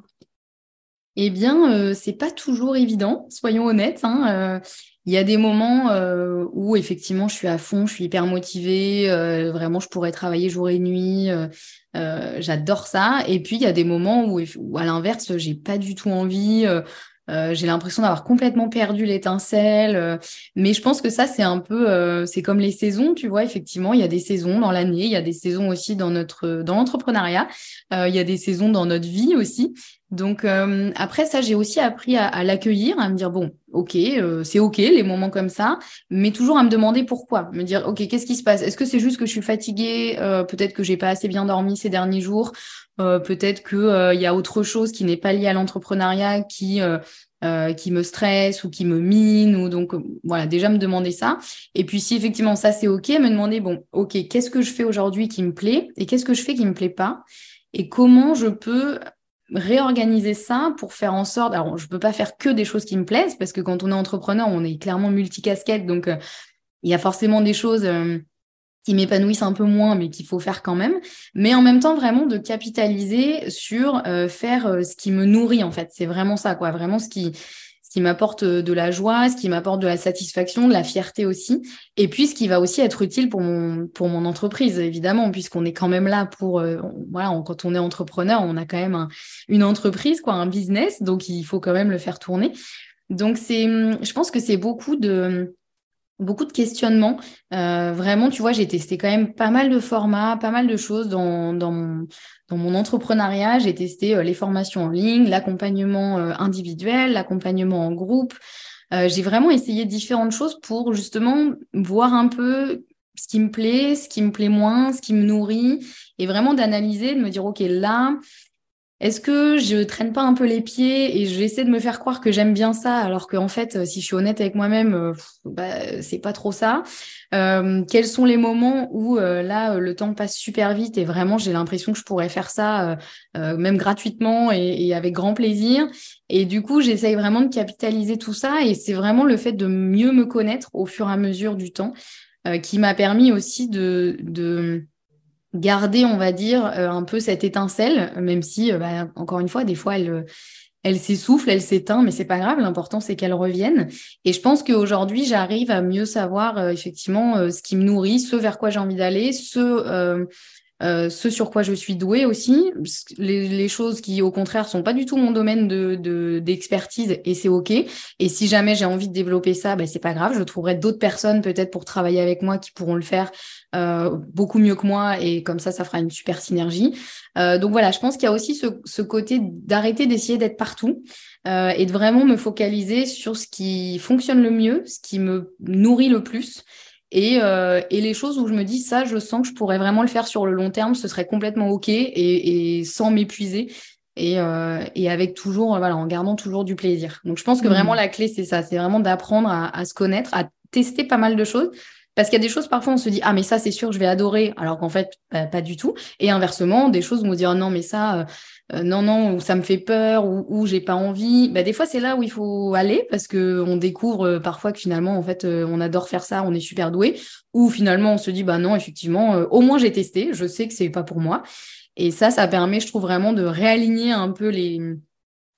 Eh bien, c'est pas toujours évident, soyons honnêtes. Hein, il y a des moments euh, où effectivement je suis à fond, je suis hyper motivée, euh, vraiment je pourrais travailler jour et nuit, euh, j'adore ça. Et puis il y a des moments où, où à l'inverse, j'ai pas du tout envie. j'ai l'impression d'avoir complètement perdu l'étincelle, mais je pense que ça c'est un peu, c'est comme les saisons, tu vois. Effectivement, il y a des saisons dans l'année, il y a des saisons aussi dans notre, dans l'entrepreneuriat, il y a des saisons dans notre vie aussi. Donc euh, après ça, j'ai aussi appris à, l'accueillir, à me dire bon, ok, euh, c'est ok les moments comme ça, mais toujours à me demander pourquoi, me dire ok, qu'est-ce qui se passe? Est-ce que c'est juste que je suis fatiguée? Euh, Peut-être que j'ai pas assez bien dormi ces derniers jours. Peut-être que il y a autre chose qui n'est pas lié à l'entrepreneuriat qui qui me stresse ou qui me mine ou donc voilà déjà me demander ça. Et puis si effectivement ça c'est ok me demander bon ok qu'est-ce que je fais aujourd'hui qui me plaît et qu'est-ce que je fais qui me plaît pas? Et comment je peux réorganiser ça pour faire en sorte. Alors, je peux pas faire que des choses qui me plaisent parce que quand on est entrepreneur, on est clairement multicasquette. Donc, euh, il y a forcément des choses euh, qui m'épanouissent un peu moins, mais qu'il faut faire quand même. Mais en même temps, vraiment de capitaliser sur euh, faire ce qui me nourrit, en fait. C'est vraiment ça, quoi. Vraiment ce qui, qui m'apporte euh, de la joie, ce qui m'apporte de la satisfaction, de la fierté aussi, et puis ce qui va aussi être utile pour mon, entreprise, évidemment, puisqu'on est quand même là pour, euh, voilà, quand on est entrepreneur, on a quand même une entreprise, quoi, un business, donc il faut quand même le faire tourner. Donc c'est, je pense que c'est beaucoup de, beaucoup de questionnements. Euh, vraiment, tu vois, j'ai testé quand même pas mal de formats, pas mal de choses dans, dans, mon, dans mon entrepreneuriat. J'ai testé euh, les formations en ligne, l'accompagnement euh, individuel, l'accompagnement en groupe. j'ai vraiment essayé différentes choses pour justement voir un peu ce qui me plaît, ce qui me plaît moins, ce qui me nourrit, et vraiment d'analyser, de me dire, OK, là, est-ce que je traîne pas un peu les pieds et j'essaie de me faire croire que j'aime bien ça alors qu'en fait, euh, si je suis honnête avec moi-même, euh, bah, c'est pas trop ça. Euh, quels sont les moments où là le temps passe super vite et vraiment j'ai l'impression que je pourrais faire ça même gratuitement et, avec grand plaisir? Et du coup, j'essaye vraiment de capitaliser tout ça et c'est vraiment le fait de mieux me connaître au fur et à mesure du temps qui m'a permis aussi de garder, on va dire, euh, un peu cette étincelle, même si, euh, bah, encore une fois, des fois, elle, elle s'essouffle, elle s'éteint, mais c'est pas grave. L'important, c'est qu'elle revienne. Et je pense qu'aujourd'hui, j'arrive à mieux savoir euh, effectivement ce qui me nourrit, ce vers quoi j'ai envie d'aller, ce euh, ce sur quoi je suis douée aussi, les, choses qui au contraire sont pas du tout mon domaine de d'expertise et c'est ok. Et si jamais j'ai envie de développer ça, ben c'est pas grave, je trouverai d'autres personnes peut-être pour travailler avec moi qui pourront le faire euh, beaucoup mieux que moi et comme ça ça fera une super synergie. Euh, donc voilà, je pense qu'il y a aussi ce, ce côté d'arrêter d'essayer d'être partout euh, et de vraiment me focaliser sur ce qui fonctionne le mieux, ce qui me nourrit le plus et, euh, et, les choses où je me dis, ça, je sens que je pourrais vraiment le faire sur le long terme, ce serait complètement OK et, et sans m'épuiser. Et, euh, et, avec toujours, voilà, en gardant toujours du plaisir. Donc je pense que vraiment mmh. la clé, c'est ça, c'est vraiment d'apprendre à, à, se connaître, à tester pas mal de choses. Parce qu'il y a des choses, parfois, on se dit, ah, mais ça, c'est sûr, je vais adorer, alors qu'en fait, bah, pas du tout. Et inversement, des choses où on dit, oh non, mais ça, euh, euh, non, non, ou ça me fait peur, ou, ou j'ai pas envie. Bah, des fois, c'est là où il faut aller, parce que on découvre euh, parfois que finalement, en fait, on adore faire ça, on est super doué. Ou finalement, on se dit, bah non, effectivement, au moins j'ai testé, je sais que c'est pas pour moi. Et ça, ça permet, je trouve, vraiment de réaligner un peu les,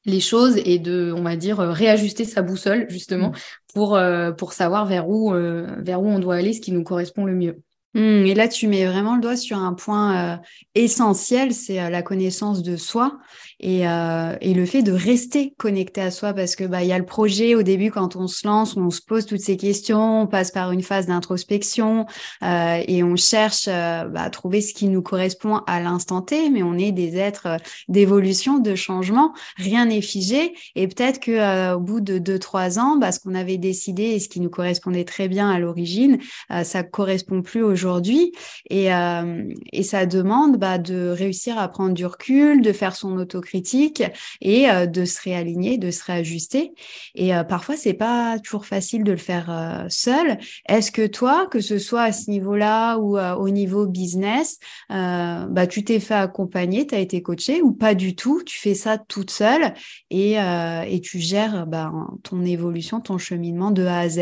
les choses et de, on va dire, euh, réajuster sa boussole justement mm. pour, euh, pour savoir vers où, euh, vers où on doit aller, ce qui nous correspond le mieux. Mm, et là, tu mets vraiment le doigt sur un point essentiel, c'est la connaissance de soi et, euh, et, le fait de rester connecté à soi parce que bah il y a le projet au début quand on se lance on se pose toutes ces questions on passe par une phase d'introspection euh, et on cherche euh, bah, à trouver ce qui nous correspond à l'instant T mais on est des êtres euh, d'évolution de changement. Rien n'est figé. Et peut-être que euh, au bout de deux trois ans bah, ce qu'on avait décidé et ce qui nous correspondait très bien à l'origine ça correspond plus aujourd'hui. Et, et ça demande bah, de réussir à prendre du recul de faire son autocritique critique et euh, de se réaligner, de se réajuster. Et euh, parfois, c'est pas toujours facile de le faire euh, seul. Est-ce que toi, que ce soit à ce niveau-là ou au niveau business, bah, tu t'es fait accompagner, tu as été coaché ou pas du tout? Tu fais ça toute seule et, et tu gères bah, ton évolution, ton cheminement de A à Z?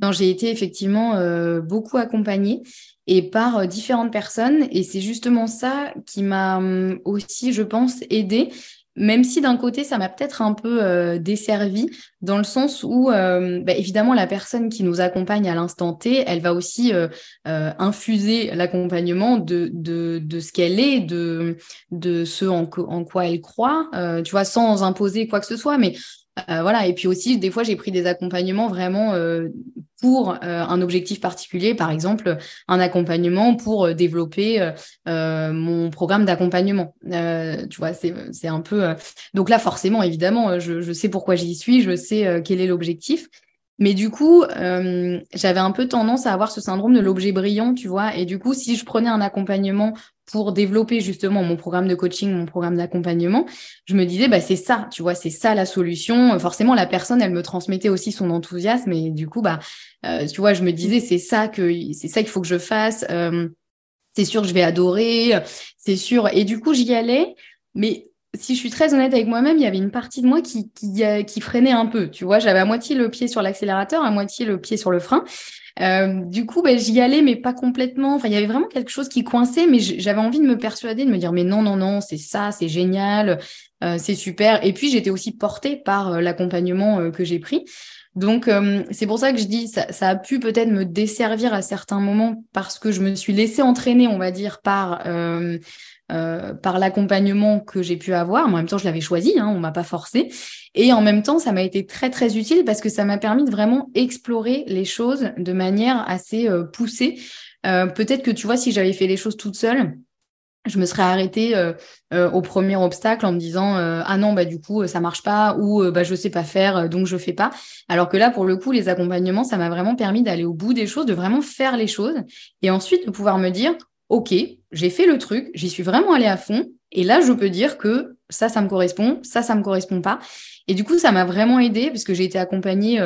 Non, j'ai été effectivement beaucoup accompagnée et par euh, différentes personnes. Et c'est justement ça qui m'a hum, aussi, je pense, aidé. Même si d'un côté, ça m'a peut-être un peu euh, desservi, dans le sens où, euh, bah, évidemment, la personne qui nous accompagne à l'instant T, elle va aussi infuser l'accompagnement de, de, de, ce qu'elle est, de, de ce en, en quoi elle croit, tu vois, sans imposer quoi que ce soit. Mais euh, voilà, et puis aussi, des fois, j'ai pris des accompagnements vraiment euh, pour euh, un objectif particulier, par exemple, un accompagnement pour développer mon programme d'accompagnement. tu vois, c'est un peu. Donc là, forcément, évidemment, je, je sais pourquoi j'y suis, je sais quel est l'objectif. Mais du coup, j'avais un peu tendance à avoir ce syndrome de l'objet brillant, tu vois. Et du coup, si je prenais un accompagnement pour développer justement mon programme de coaching, mon programme d'accompagnement, je me disais, bah, c'est ça, tu vois, c'est ça la solution. Forcément, la personne, elle me transmettait aussi son enthousiasme. Et du coup, bah, euh, tu vois, je me disais, c'est ça que, c'est ça qu'il faut que je fasse. Euh, c'est sûr, je vais adorer. C'est sûr. Et du coup, j'y allais. Mais si je suis très honnête avec moi-même, il y avait une partie de moi qui, qui, euh, qui freinait un peu. Tu vois, j'avais à moitié le pied sur l'accélérateur, à moitié le pied sur le frein. Euh, du coup, ben, j'y allais, mais pas complètement. Enfin, il y avait vraiment quelque chose qui coinçait, mais j'avais envie de me persuader, de me dire, mais non, non, non, c'est ça, c'est génial, euh, c'est super. Et puis, j'étais aussi portée par euh, l'accompagnement euh, que j'ai pris. Donc, c'est pour ça que je dis, ça, ça a pu peut-être me desservir à certains moments parce que je me suis laissée entraîner, on va dire, par euh, par l'accompagnement que j'ai pu avoir. En même temps, je l'avais choisi, hein, on m'a pas forcé. Et en même temps, ça m'a été très très utile parce que ça m'a permis de vraiment explorer les choses de manière assez euh, poussée. Euh, peut-être que tu vois, si j'avais fait les choses toute seule, je me serais arrêtée euh, euh, au premier obstacle en me disant euh, ah non bah du coup ça marche pas ou bah je sais pas faire donc je fais pas alors que là pour le coup les accompagnements ça m'a vraiment permis d'aller au bout des choses de vraiment faire les choses et ensuite de pouvoir me dire ok j'ai fait le truc j'y suis vraiment allée à fond et là je peux dire que ça ça me correspond ça ça me correspond pas et du coup ça m'a vraiment aidé parce que j'ai été accompagnée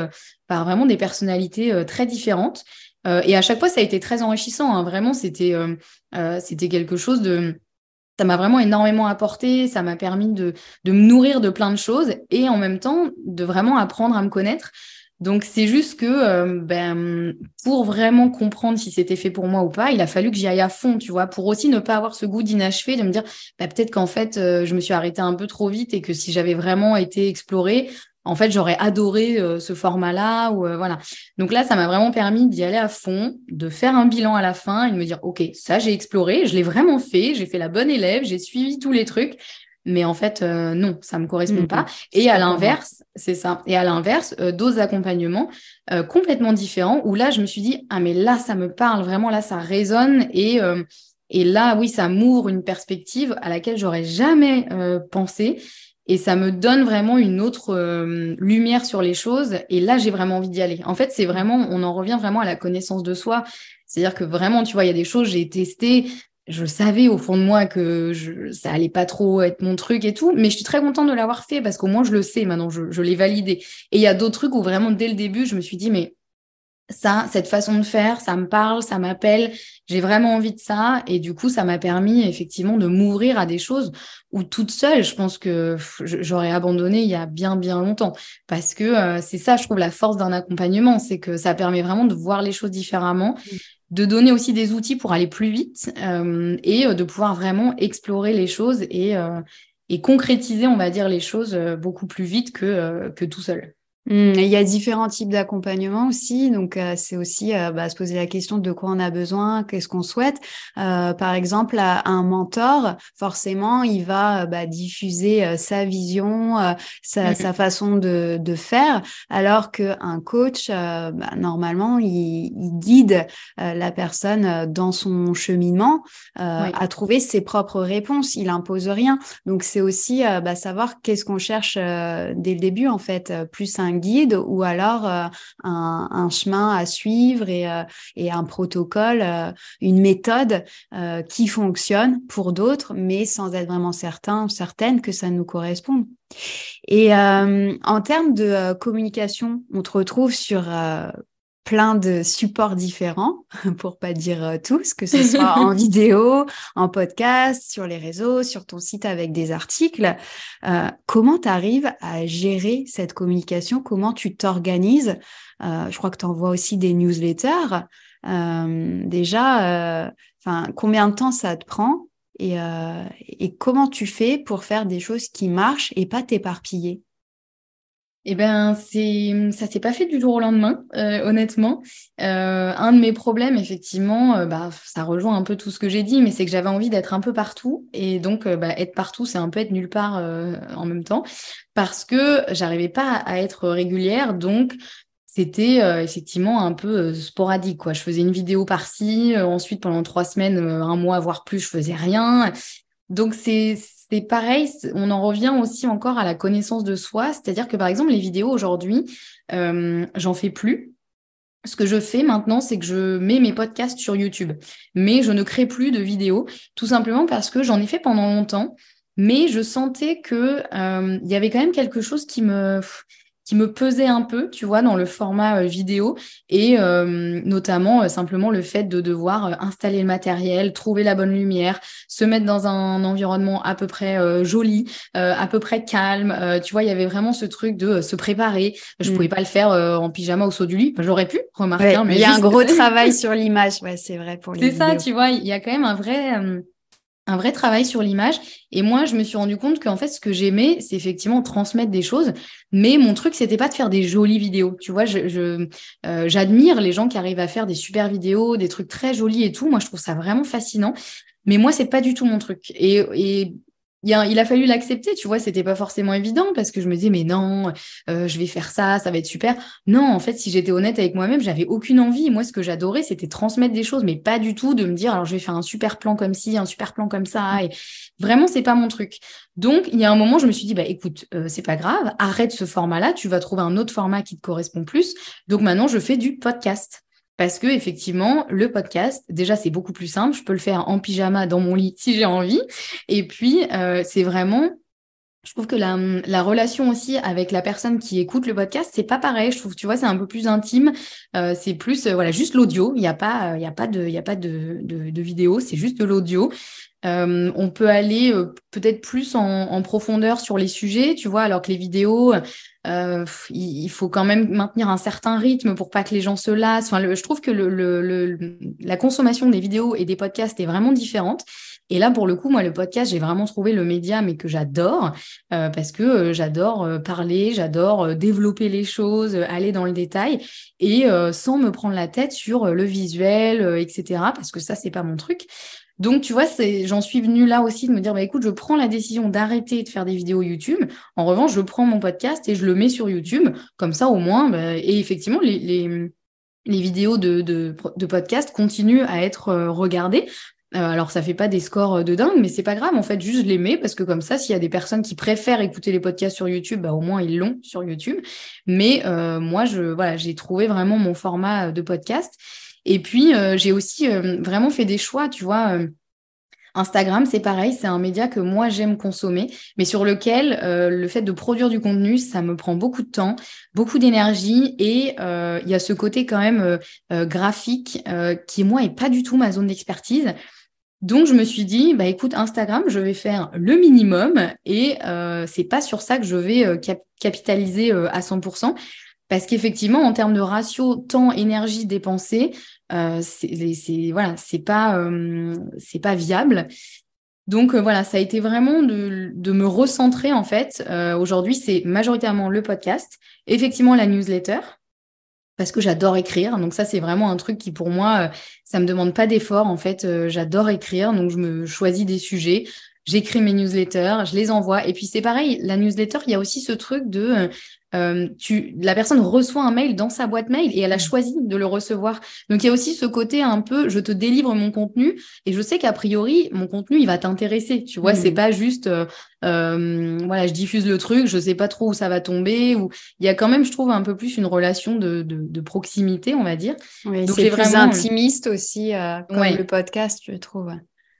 par vraiment des personnalités très différentes euh, et à chaque fois, ça a été très enrichissant. Hein. Vraiment, c'était euh, euh, c'était quelque chose de ça m'a vraiment énormément apporté, ça m'a permis de, de, me nourrir de plein de choses et en même temps de vraiment apprendre à me connaître. Donc c'est juste que ben, pour vraiment comprendre si c'était fait pour moi ou pas, il a fallu que j'y aille à fond, tu vois, pour aussi ne pas avoir ce goût d'inachevé, de me dire bah, peut-être qu'en fait je me suis arrêtée un peu trop vite et que si j'avais vraiment été explorée, en fait, j'aurais adoré euh, ce format-là ou euh, voilà. Donc là, ça m'a vraiment permis d'y aller à fond, de faire un bilan à la fin et de me dire OK, ça j'ai exploré, je l'ai vraiment fait, j'ai fait la bonne élève, j'ai suivi tous les trucs. Mais en fait, euh, non, ça me correspond mmh, pas. Et à l'inverse, c'est ça. Et à l'inverse, d'autres accompagnements complètement différents où là, je me suis dit ah mais là, ça me parle vraiment, là, ça résonne et et là, oui, ça m'ouvre une perspective à laquelle j'aurais jamais pensé et ça me donne vraiment une autre euh, lumière sur les choses. Et là, j'ai vraiment envie d'y aller. En fait, c'est vraiment, on en revient vraiment à la connaissance de soi. C'est-à-dire que vraiment, tu vois, il y a des choses, j'ai testé, je savais au fond de moi que je, ça allait pas trop être mon truc et tout, mais je suis très contente de l'avoir fait parce qu'au moins je le sais maintenant, je, l'ai validé. Et il y a d'autres trucs où vraiment dès le début, je me suis dit, mais ça, cette façon de faire, ça me parle, ça m'appelle, j'ai vraiment envie de ça. Et du coup, ça m'a permis effectivement de m'ouvrir à des choses où toute seule, je pense que j'aurais abandonné il y a bien, bien longtemps. Parce que euh, c'est ça, je trouve, la force d'un accompagnement, c'est que ça permet vraiment de voir les choses différemment, mmh. De donner aussi des outils pour aller plus vite euh, et euh, de pouvoir vraiment explorer les choses et, et concrétiser, on va dire, les choses beaucoup plus vite que, que tout seul. Mmh, il y a différents types d'accompagnement aussi, donc euh, c'est aussi euh, bah, se poser la question de quoi on a besoin, qu'est-ce qu'on souhaite. Euh, par exemple, un mentor, forcément, il va bah, diffuser sa vision, sa, mmh sa, façon de, de, faire, alors qu'un coach, bah, normalement, il, il guide la personne dans son cheminement à trouver ses propres réponses. Il impose rien. Donc c'est aussi bah, savoir qu'est-ce qu'on cherche dès le début, en fait, plus un guide ou alors euh, un, chemin à suivre et, euh, un protocole, euh, une méthode qui fonctionne pour d'autres, mais sans être vraiment certain, certaine que ça nous correspond. Et en termes de communication, on te retrouve sur plein de supports différents, pour pas dire euh, tous, que ce soit en vidéo, en podcast, sur les réseaux, sur ton site avec des articles. Euh, comment tu arrives à gérer cette communication? Comment tu t'organises? Euh, Je crois que tu envoies aussi des newsletters. déjà, combien de temps ça te prend? Et, et comment tu fais pour faire des choses qui marchent et pas t'éparpiller? Eh ben, c'est ça s'est pas fait du jour au lendemain, euh, honnêtement. Euh, un de mes problèmes, effectivement, euh, bah, ça rejoint un peu tout ce que j'ai dit, mais c'est que j'avais envie d'être un peu partout, et donc bah, être partout, c'est un peu être nulle part en même temps, parce que j'arrivais pas à être régulière, donc c'était effectivement un peu sporadique. Quoi. Je faisais une vidéo par-ci, ensuite pendant trois semaines, un mois, voire plus, je faisais rien. Donc c'est c'est pareil, on en revient aussi encore à la connaissance de soi, c'est-à-dire que par exemple les vidéos aujourd'hui, euh, j'en fais plus. Ce que je fais maintenant, c'est que je mets mes podcasts sur YouTube, mais je ne crée plus de vidéos, tout simplement parce que j'en ai fait pendant longtemps, mais je sentais que euh, il y avait quand même quelque chose qui me qui me pesait un peu, tu vois, dans le format euh, vidéo et euh, notamment euh, simplement le fait de devoir installer le matériel, trouver la bonne lumière, se mettre dans un environnement à peu près joli, à peu près calme. tu vois, il y avait vraiment ce truc de se préparer. Je ne mm. pouvais pas le faire en pyjama au saut du lit. J'aurais pu remarquer, hein, mais il y a un gros travail sur l'image. Ouais, c'est vrai pour les. C'est ça, tu vois, il y a quand même un vrai un vrai travail sur l'image. Et moi, je me suis rendu compte qu'en fait, ce que j'aimais, c'est effectivement transmettre des choses. Mais mon truc, c'était pas de faire des jolies vidéos. Tu vois, je, euh, j'admire les gens qui arrivent à faire des super vidéos, des trucs très jolis et tout. Moi, je trouve ça vraiment fascinant. Mais moi, c'est pas du tout mon truc. Et, et il a, fallu l'accepter, tu vois, c'était pas forcément évident parce que je me disais, mais non, euh, je vais faire ça, ça va être super. Non, en fait, si j'étais honnête avec moi-même, j'avais aucune envie. Moi, ce que j'adorais, c'était transmettre des choses, mais pas du tout de me dire, alors je vais faire un super plan comme ci, un super plan comme ça. Et vraiment, c'est pas mon truc. Donc, il y a un moment, je me suis dit, bah écoute, euh, c'est pas grave, arrête ce format-là, tu vas trouver un autre format qui te correspond plus. Donc maintenant, je fais du podcast. Parce que effectivement, le podcast, déjà, c'est beaucoup plus simple. Je peux le faire en pyjama dans mon lit si j'ai envie. Et puis, euh, c'est vraiment je trouve que la, la, relation aussi avec la personne qui écoute le podcast, c'est pas pareil. Je trouve, tu vois, c'est un peu plus intime. Euh, c'est plus, euh, voilà, juste l'audio. Il n'y a pas, il y a pas de, il y a pas de, de, de vidéo. C'est juste de l'audio. Euh, on peut aller euh, peut-être plus en, profondeur sur les sujets, tu vois, alors que les vidéos, euh, il, faut quand même maintenir un certain rythme pour pas que les gens se lassent. Enfin, je trouve que la consommation des vidéos et des podcasts est vraiment différente. Et là, pour le coup, moi, le podcast, j'ai vraiment trouvé le média, mais que j'adore, parce que j'adore parler, j'adore développer les choses, aller dans le détail, et sans me prendre la tête sur le visuel, etc., parce que ça, c'est pas mon truc. Donc, tu vois, j'en suis venue là aussi de me dire, bah, écoute, je prends la décision d'arrêter de faire des vidéos YouTube. En revanche, je prends mon podcast et je le mets sur YouTube. Comme ça, au moins, bah, et effectivement, les, vidéos de, podcast continuent à être regardées. Euh, alors, ça fait pas des scores euh, de dingue, mais c'est pas grave. En fait, juste les mets parce que comme ça, s'il y a des personnes qui préfèrent écouter les podcasts sur YouTube, bah, au moins ils l'ont sur YouTube. Mais euh, moi, j'ai trouvé vraiment mon format de podcast. Et puis, j'ai aussi vraiment fait des choix, tu vois. Instagram, c'est pareil, c'est un média que moi j'aime consommer, mais sur lequel le fait de produire du contenu, ça me prend beaucoup de temps, beaucoup d'énergie, et il y a ce côté quand même graphique qui moi est pas du tout ma zone d'expertise. Donc, je me suis dit, bah écoute, Instagram, je vais faire le minimum et euh, c'est pas sur ça que je vais euh, capitaliser euh, à 100%. Parce qu'effectivement, en termes de ratio temps-énergie dépensée, euh, c'est voilà, pas, euh, pas viable. Donc voilà, ça a été vraiment de, de me recentrer en fait. Aujourd'hui, c'est majoritairement le podcast, effectivement la newsletter, parce que j'adore écrire. Donc ça, c'est vraiment un truc qui pour moi, euh, ça me demande pas d'effort. En fait, euh, j'adore écrire, donc je me choisis des sujets. J'écris mes newsletters, je les envoie. Et puis c'est pareil, la newsletter, il y a aussi ce truc de euh, euh, tu, la personne reçoit un mail dans sa boîte mail et elle a mm. choisi de le recevoir. Donc il y a aussi ce côté un peu, je te délivre mon contenu et je sais qu'a priori mon contenu il va t'intéresser. Tu vois, c'est mm. pas juste, euh, euh, voilà, je diffuse le truc, je sais pas trop où ça va tomber. Ou il y a quand même, je trouve, un peu plus une relation de, de, de proximité, on va dire. Oui, c'est plus intimiste aussi, comme le podcast, je trouve.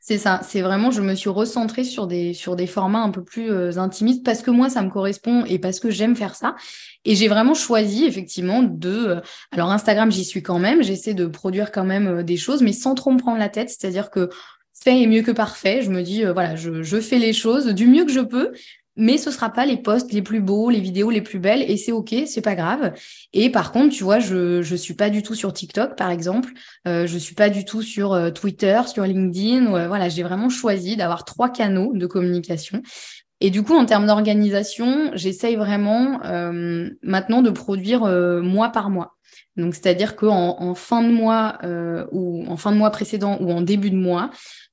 C'est ça, c'est vraiment, je me suis recentrée sur des, sur des formats un peu plus euh, intimistes parce que moi, ça me correspond et parce que j'aime faire ça. Et j'ai vraiment choisi, effectivement, de... Euh, alors, Instagram, j'y suis quand même, j'essaie de produire quand même euh, des choses, mais sans trop me prendre la tête. C'est-à-dire que fait est mieux que parfait. Je me dis, voilà, je, je fais les choses du mieux que je peux mais ce sera pas les posts les plus beaux, les vidéos les plus belles, et c'est ok, c'est pas grave. Et par contre, tu vois, je je suis pas du tout sur TikTok, par exemple, euh, je suis pas du tout sur euh, Twitter, sur LinkedIn. voilà, j'ai vraiment choisi d'avoir trois canaux de communication. Et du coup, en termes d'organisation, j'essaye vraiment euh, maintenant de produire euh, mois par mois. Donc, c'est-à-dire qu'en en fin de mois ou en fin de mois précédent ou en début de mois,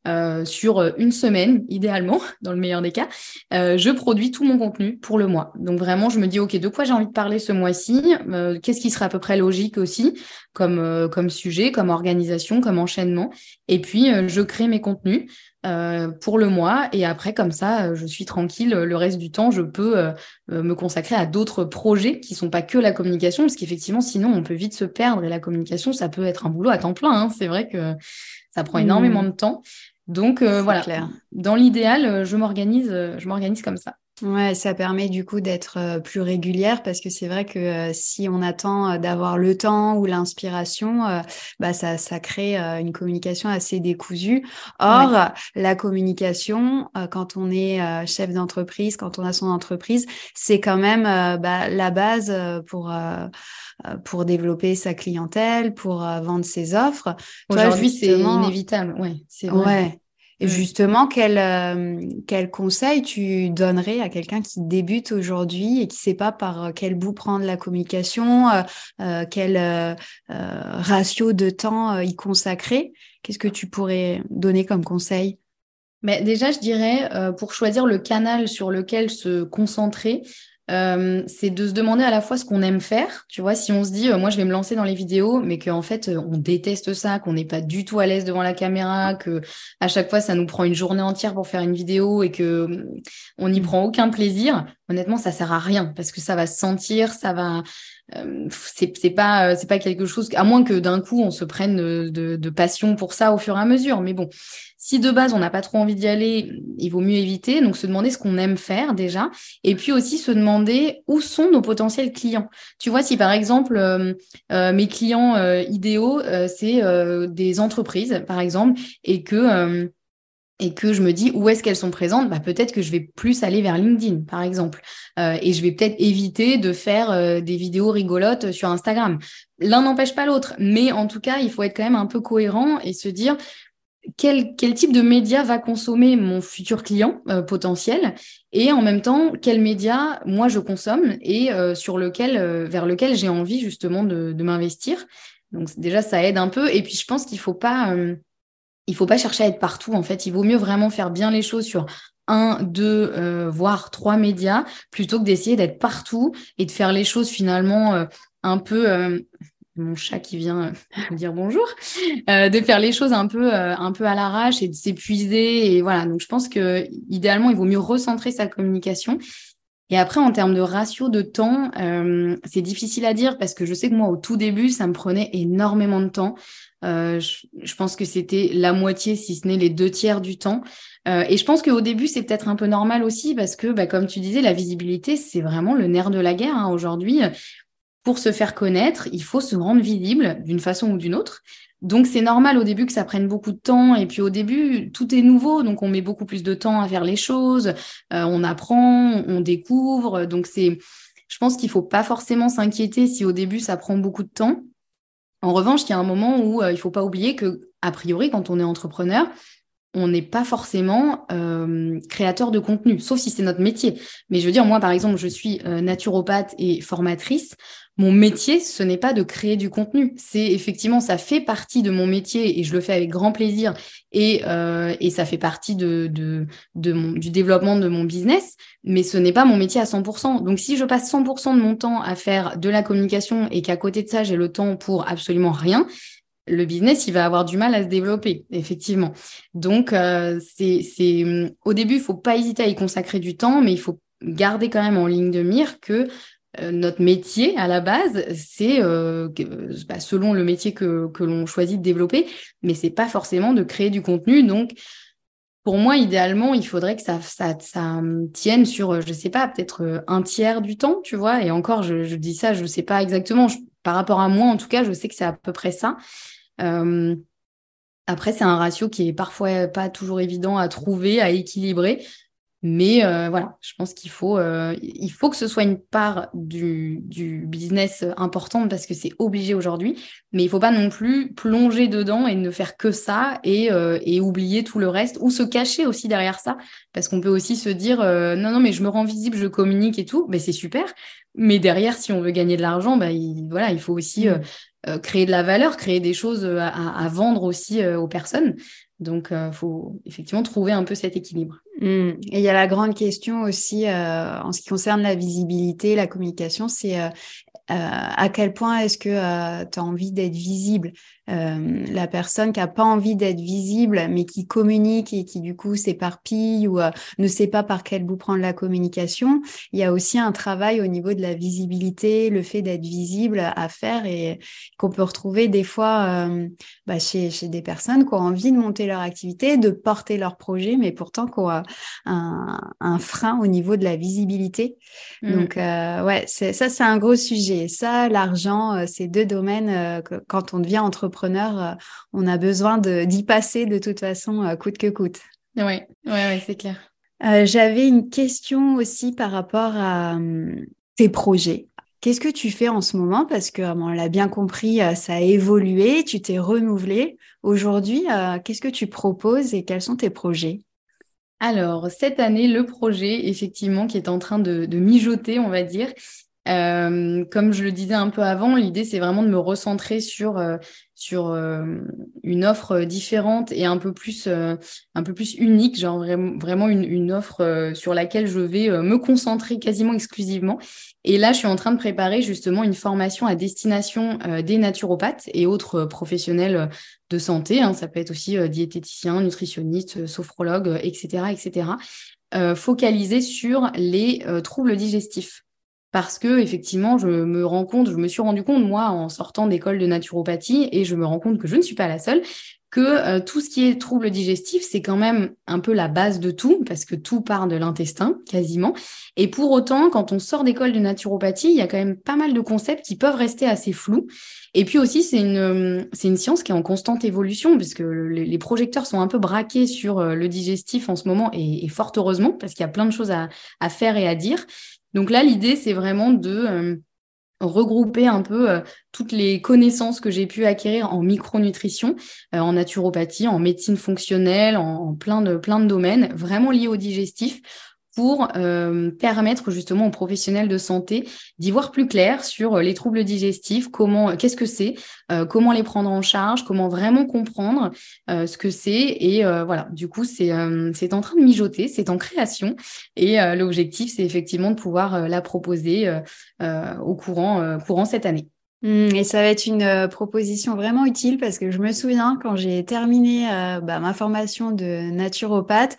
euh, sur euh, une semaine, idéalement, dans le meilleur des cas, euh, je produis tout mon contenu pour le mois. Donc vraiment, je me dis, OK, de quoi j'ai envie de parler ce mois-ci? Qu'est-ce qui serait à peu près logique aussi comme, comme sujet, comme organisation, comme enchaînement? Et puis, je crée mes contenus. Pour le mois et après comme ça je suis tranquille le reste du temps je peux me consacrer à d'autres projets qui sont pas que la communication parce qu'effectivement sinon on peut vite se perdre et la communication ça peut être un boulot à temps plein hein. c'est vrai que ça prend énormément mmh. de temps donc euh, voilà, dans l'idéal, euh, je m'organise, euh, je m'organise comme ça. Ouais, ça permet du coup d'être plus régulière parce que c'est vrai que si on attend d'avoir le temps ou l'inspiration, bah ça, ça crée une communication assez décousue. Or, la communication, quand on est chef d'entreprise, quand on a son entreprise, c'est quand même bah, la base pour pour développer sa clientèle, pour vendre ses offres. Aujourd'hui, c'est inévitable. Ouais, c'est vrai. Ouais. Et justement, quel, euh, quel conseil tu donnerais à quelqu'un qui débute aujourd'hui et qui ne sait pas par euh, quel bout prendre la communication, euh, quel ratio de temps y consacrer? Qu'est-ce que tu pourrais donner comme conseil? Mais déjà, je dirais, pour choisir le canal sur lequel se concentrer, euh, c'est de se demander à la fois ce qu'on aime faire. Tu vois, si on se dit, euh, moi, je vais me lancer dans les vidéos, mais qu'en fait, euh, on déteste ça, qu'on n'est pas du tout à l'aise devant la caméra, que à chaque fois, ça nous prend une journée entière pour faire une vidéo et que on n'y prend aucun plaisir. Honnêtement, ça sert à rien parce que ça va se sentir, ça va. C'est pas c'est pas quelque chose à moins que d'un coup on se prenne de, de passion pour ça au fur et à mesure mais bon si de base, on n'a pas trop envie d'y aller, il vaut mieux éviter. Donc, se demander ce qu'on aime faire déjà. Et puis aussi se demander où sont nos potentiels clients. Tu vois, si par exemple, euh, euh, mes clients euh, idéaux, c'est des entreprises, par exemple, et que et que je me dis où est-ce qu'elles sont présentes, bah, peut-être que je vais plus aller vers LinkedIn, par exemple. et je vais peut-être éviter de faire des vidéos rigolotes sur Instagram. L'un n'empêche pas l'autre, mais en tout cas, il faut être quand même un peu cohérent et se dire, quel, type de média va consommer mon futur client euh, potentiel? Et en même temps quel média moi je consomme et euh, sur lequel euh, vers lequel j'ai envie justement de, m'investir. Donc déjà ça aide un peu. Et puis je pense qu'il faut pas il faut pas chercher à être partout en fait il vaut mieux vraiment faire bien les choses sur un, deux, voire trois médias, plutôt que d'essayer d'être partout et de faire les choses finalement un peu mon chat qui vient euh, dire bonjour, euh, de faire les choses un peu, euh, un peu à l'arrache et de s'épuiser. Et voilà, donc je pense que idéalement, il vaut mieux recentrer sa communication. Et après, en termes de ratio de temps, c'est difficile à dire parce que je sais que moi, au tout début, ça me prenait énormément de temps. Je, pense que c'était la moitié, si ce n'est les deux tiers du temps. et je pense qu'au début, c'est peut-être un peu normal aussi parce que, bah, comme tu disais, la visibilité, c'est vraiment le nerf de la guerre. Hein. Aujourd'hui, pour se faire connaître, il faut se rendre visible d'une façon ou d'une autre. Donc c'est normal au début que ça prenne beaucoup de temps et puis au début tout est nouveau donc on met beaucoup plus de temps à faire les choses, euh, on apprend, on découvre donc c'est je pense qu'il faut pas forcément s'inquiéter si au début ça prend beaucoup de temps. En revanche, il y a un moment où euh, il faut pas oublier que a priori quand on est entrepreneur, on n'est pas forcément euh, créateur de contenu, sauf si c'est notre métier. Mais je veux dire, moi, par exemple, je suis euh, naturopathe et formatrice. Mon métier, ce n'est pas de créer du contenu. C'est effectivement, ça fait partie de mon métier et je le fais avec grand plaisir et, euh, ça fait partie de, du développement de mon business, mais ce n'est pas mon métier à 100%. Donc, si je passe 100% de mon temps à faire de la communication et qu'à côté de ça, j'ai le temps pour absolument rien, le business, il va avoir du mal à se développer, effectivement. Donc, euh, c'est, au début, il faut pas hésiter à y consacrer du temps, mais il faut garder quand même en ligne de mire que euh, notre métier à la base, c'est euh, bah, selon le métier que, que l'on choisit de développer, mais c'est pas forcément de créer du contenu. Donc, pour moi, idéalement, il faudrait que ça, ça, ça tienne sur, je sais pas, peut-être un tiers du temps, tu vois. Et encore, je, dis ça, je sais pas exactement. par rapport à moi, en tout cas, je sais que c'est à peu près ça. Euh, après, c'est un ratio qui est parfois pas toujours évident à trouver, à équilibrer. Mais euh, voilà, je pense qu'il faut, euh, il faut que ce soit une part du, du business importante parce que c'est obligé aujourd'hui. Mais il ne faut pas non plus plonger dedans et ne faire que ça et, et oublier tout le reste ou se cacher aussi derrière ça. Parce qu'on peut aussi se dire non, non, mais je me rends visible, je communique et tout. Mais c'est super. Mais derrière, si on veut gagner de l'argent, bah, il, voilà, il faut aussi mmh. Créer de la valeur, créer des choses euh, à, vendre aussi euh, aux personnes. Donc, il faut effectivement trouver un peu cet équilibre. Mmh. Et il y a la grande question aussi en ce qui concerne la visibilité, la communication, c'est à quel point est-ce que tu as envie d'être visible? Euh, la personne qui a pas envie d'être visible, mais qui communique et qui du coup s'éparpille ou euh, ne sait pas par quel bout prendre la communication. Il y a aussi un travail au niveau de la visibilité, le fait d'être visible à faire et qu'on peut retrouver des fois euh, bah, chez, chez, des personnes qui ont envie de monter leur activité, de porter leur projet, mais pourtant qui ont un, un frein au niveau de la visibilité. Mmh. Donc ouais, ça c'est un gros sujet. Ça, l'argent, c'est deux domaines que quand on devient entrepreneur euh, on a besoin d'y passer de toute façon, euh, coûte que coûte. Oui, ouais, ouais, c'est clair. Euh, j'avais une question aussi par rapport à tes projets. Qu'est-ce que tu fais en ce moment? Parce que, on l'a bien compris, ça a évolué, tu t'es renouvelé. Aujourd'hui, qu'est-ce que tu proposes et quels sont tes projets? Alors, cette année, le projet, effectivement, qui est en train de mijoter, on va dire, comme je le disais un peu avant, l'idée c'est vraiment de me recentrer sur sur une offre différente et un peu plus un peu plus unique, genre vraiment une, une offre sur laquelle je vais me concentrer quasiment exclusivement. Et là, je suis en train de préparer justement une formation à destination des naturopathes et autres professionnels de santé. Hein. Ça peut être aussi diététicien, nutritionniste, sophrologue, etc., etc. Euh, focalisé sur les euh, troubles digestifs. Parce que effectivement, je me rends compte, je me suis rendu compte moi en sortant d'école de naturopathie, et je me rends compte que je ne suis pas la seule, que euh, tout ce qui est troubles digestifs, c'est quand même un peu la base de tout, parce que tout part de l'intestin, quasiment. Et pour autant, quand on sort d'école de naturopathie, il y a quand même pas mal de concepts qui peuvent rester assez flous. Et puis aussi, c'est une, c'est une science qui est en constante évolution, parce que les, projecteurs sont un peu braqués sur euh, le digestif en ce moment, et, fort heureusement, parce qu'il y a plein de choses à, faire et à dire. Donc là, l'idée, c'est vraiment de... Euh, regrouper un peu euh, toutes les connaissances que j'ai pu acquérir en micronutrition, euh, en naturopathie, en médecine fonctionnelle, en, plein, de, plein de domaines, vraiment liés au digestif, pour euh, permettre justement aux professionnels de santé d'y voir plus clair sur euh, les troubles digestifs, comment, qu'est-ce que c'est, euh, comment les prendre en charge, comment vraiment comprendre ce que c'est. Et voilà, du coup, c'est en train de mijoter, c'est en création. Et l'objectif, c'est effectivement de pouvoir la proposer au courant, courant cette année. Mmh, et ça va être une proposition vraiment utile parce que je me souviens quand j'ai terminé bah, ma formation de naturopathe,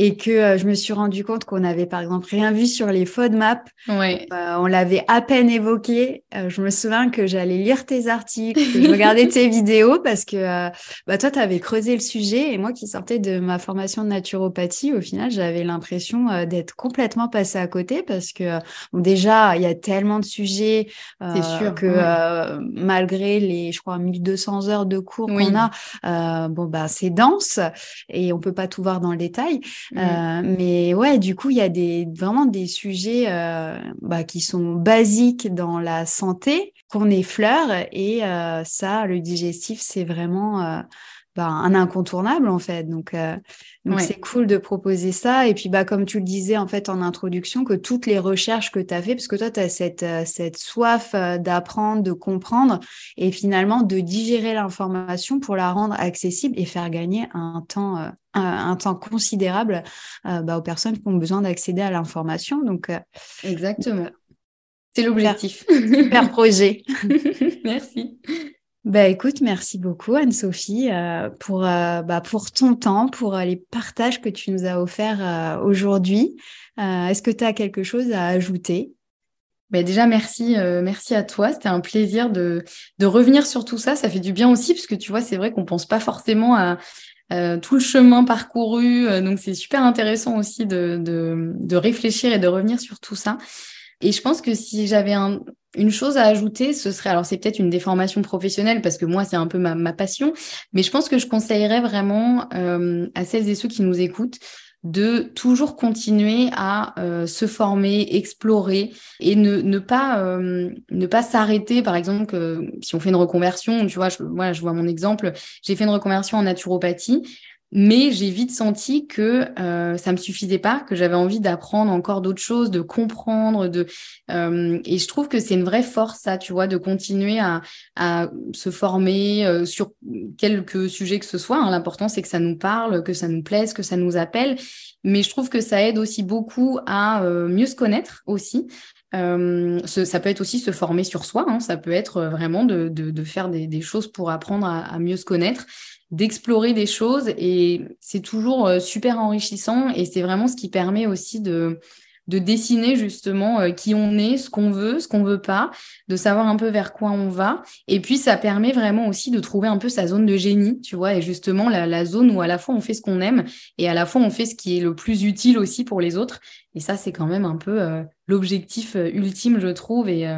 et que euh, je me suis rendu compte qu'on avait par exemple rien vu sur les FODMAP. Ouais. Euh, on l'avait à peine évoqué. Euh, je me souviens que j'allais lire tes articles, que je regardais tes vidéos parce que bah, toi, tu avais creusé le sujet et moi qui sortais de ma formation de naturopathie, au final, j'avais l'impression d'être complètement passée à côté parce que bon, déjà, il y a tellement de sujets sûr, que malgré les, je crois, 1200 heures de cours qu'on a, bon, bah, c'est dense et on peut pas tout voir dans le détail. Mmh. Euh, mais ouais, du coup, il y a des, vraiment des sujets euh, bah, qui sont basiques dans la santé qu'on effleure et euh, ça, le digestif, c'est vraiment bah, un incontournable en fait. Donc, euh, donc c'est cool de proposer ça. Et puis, bah, comme tu le disais en fait en introduction, que toutes les recherches que tu as fait, parce que toi, tu as cette, euh, cette soif euh, d'apprendre, de comprendre et finalement de digérer l'information pour la rendre accessible et faire gagner un temps, un, temps considérable bah, aux personnes qui ont besoin d'accéder à l'information. Donc, exactement. C'est l'objectif. Super projet. Merci. Bah, écoute, merci beaucoup Anne-Sophie euh, pour, euh, bah, pour ton temps, pour euh, les partages que tu nous as offerts aujourd'hui. Est-ce que tu as quelque chose à ajouter? Bah, déjà, merci, merci à toi. C'était un plaisir de, de revenir sur tout ça. Ça fait du bien aussi, parce que tu vois, c'est vrai qu'on pense pas forcément à tout le chemin parcouru. donc, c'est super intéressant aussi de, de, de réfléchir et de revenir sur tout ça. Et je pense que si j'avais un, une chose à ajouter, ce serait, alors c'est peut-être une déformation professionnelle parce que moi c'est un peu ma, passion, mais je pense que je conseillerais vraiment euh, à celles et ceux qui nous écoutent de toujours continuer à euh, se former, explorer et ne, euh, pas s'arrêter. Par exemple, si on fait une reconversion, tu vois, je vois mon exemple, j'ai fait une reconversion en naturopathie. Mais j'ai vite senti que euh, ça me suffisait pas, que j'avais envie d'apprendre encore d'autres choses, de comprendre, de euh, et je trouve que c'est une vraie force ça, tu vois, de continuer à, à se former euh, sur quelques sujets que ce soit. Hein. L'important c'est que ça nous parle, que ça nous plaise, que ça nous appelle. Mais je trouve que ça aide aussi beaucoup à euh, mieux se connaître aussi. Euh, ça peut être aussi se former sur soi, hein. ça peut être vraiment de, de, de faire des, des, choses pour apprendre à, à mieux se connaître d'explorer des choses et c'est toujours euh, super enrichissant et c'est vraiment ce qui permet aussi de, de dessiner justement euh, qui on est, ce qu'on veut, ce qu'on veut pas, de savoir un peu vers quoi on va. Et puis ça permet vraiment aussi de trouver un peu sa zone de génie, tu vois, et justement la, zone où à la fois on fait ce qu'on aime et à la fois on fait ce qui est le plus utile aussi pour les autres. Et ça, c'est quand même un peu euh, l'objectif ultime, je trouve. Et,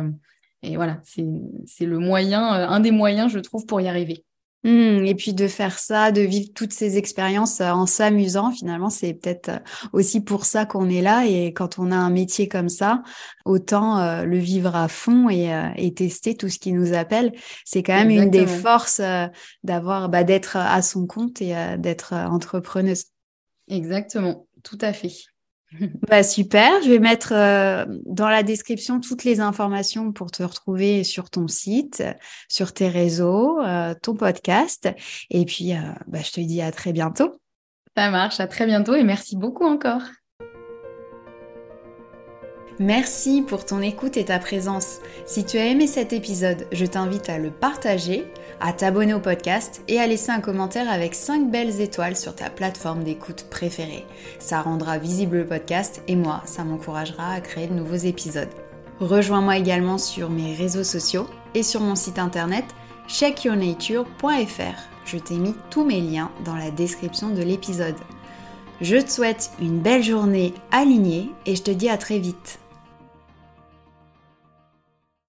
et voilà, c'est le moyen, un des moyens, je trouve, pour y arriver. Mmh, et puis de faire ça, de vivre toutes ces expériences euh, en s'amusant, finalement, c'est peut-être euh, aussi pour ça qu'on est là. Et quand on a un métier comme ça, autant euh, le vivre à fond et, et, tester tout ce qui nous appelle. C'est quand même une des forces d'avoir, bah, d'être à son compte et d'être entrepreneuse. Exactement, tout à fait. Bah super, je vais mettre euh, dans la description toutes les informations pour te retrouver sur ton site, sur tes réseaux, euh, ton podcast. Et puis, euh, bah, je te dis à très bientôt. Ça marche, à très bientôt et merci beaucoup encore. Merci pour ton écoute et ta présence. Si tu as aimé cet épisode, je t'invite à le partager, à t'abonner au podcast et à laisser un commentaire avec 5 belles étoiles sur ta plateforme d'écoute préférée. Ça rendra visible le podcast et moi, ça m'encouragera à créer de nouveaux épisodes. Rejoins-moi également sur mes réseaux sociaux et sur mon site internet checkyournature.fr. Je t'ai mis tous mes liens dans la description de l'épisode. Je te souhaite une belle journée alignée et je te dis à très vite.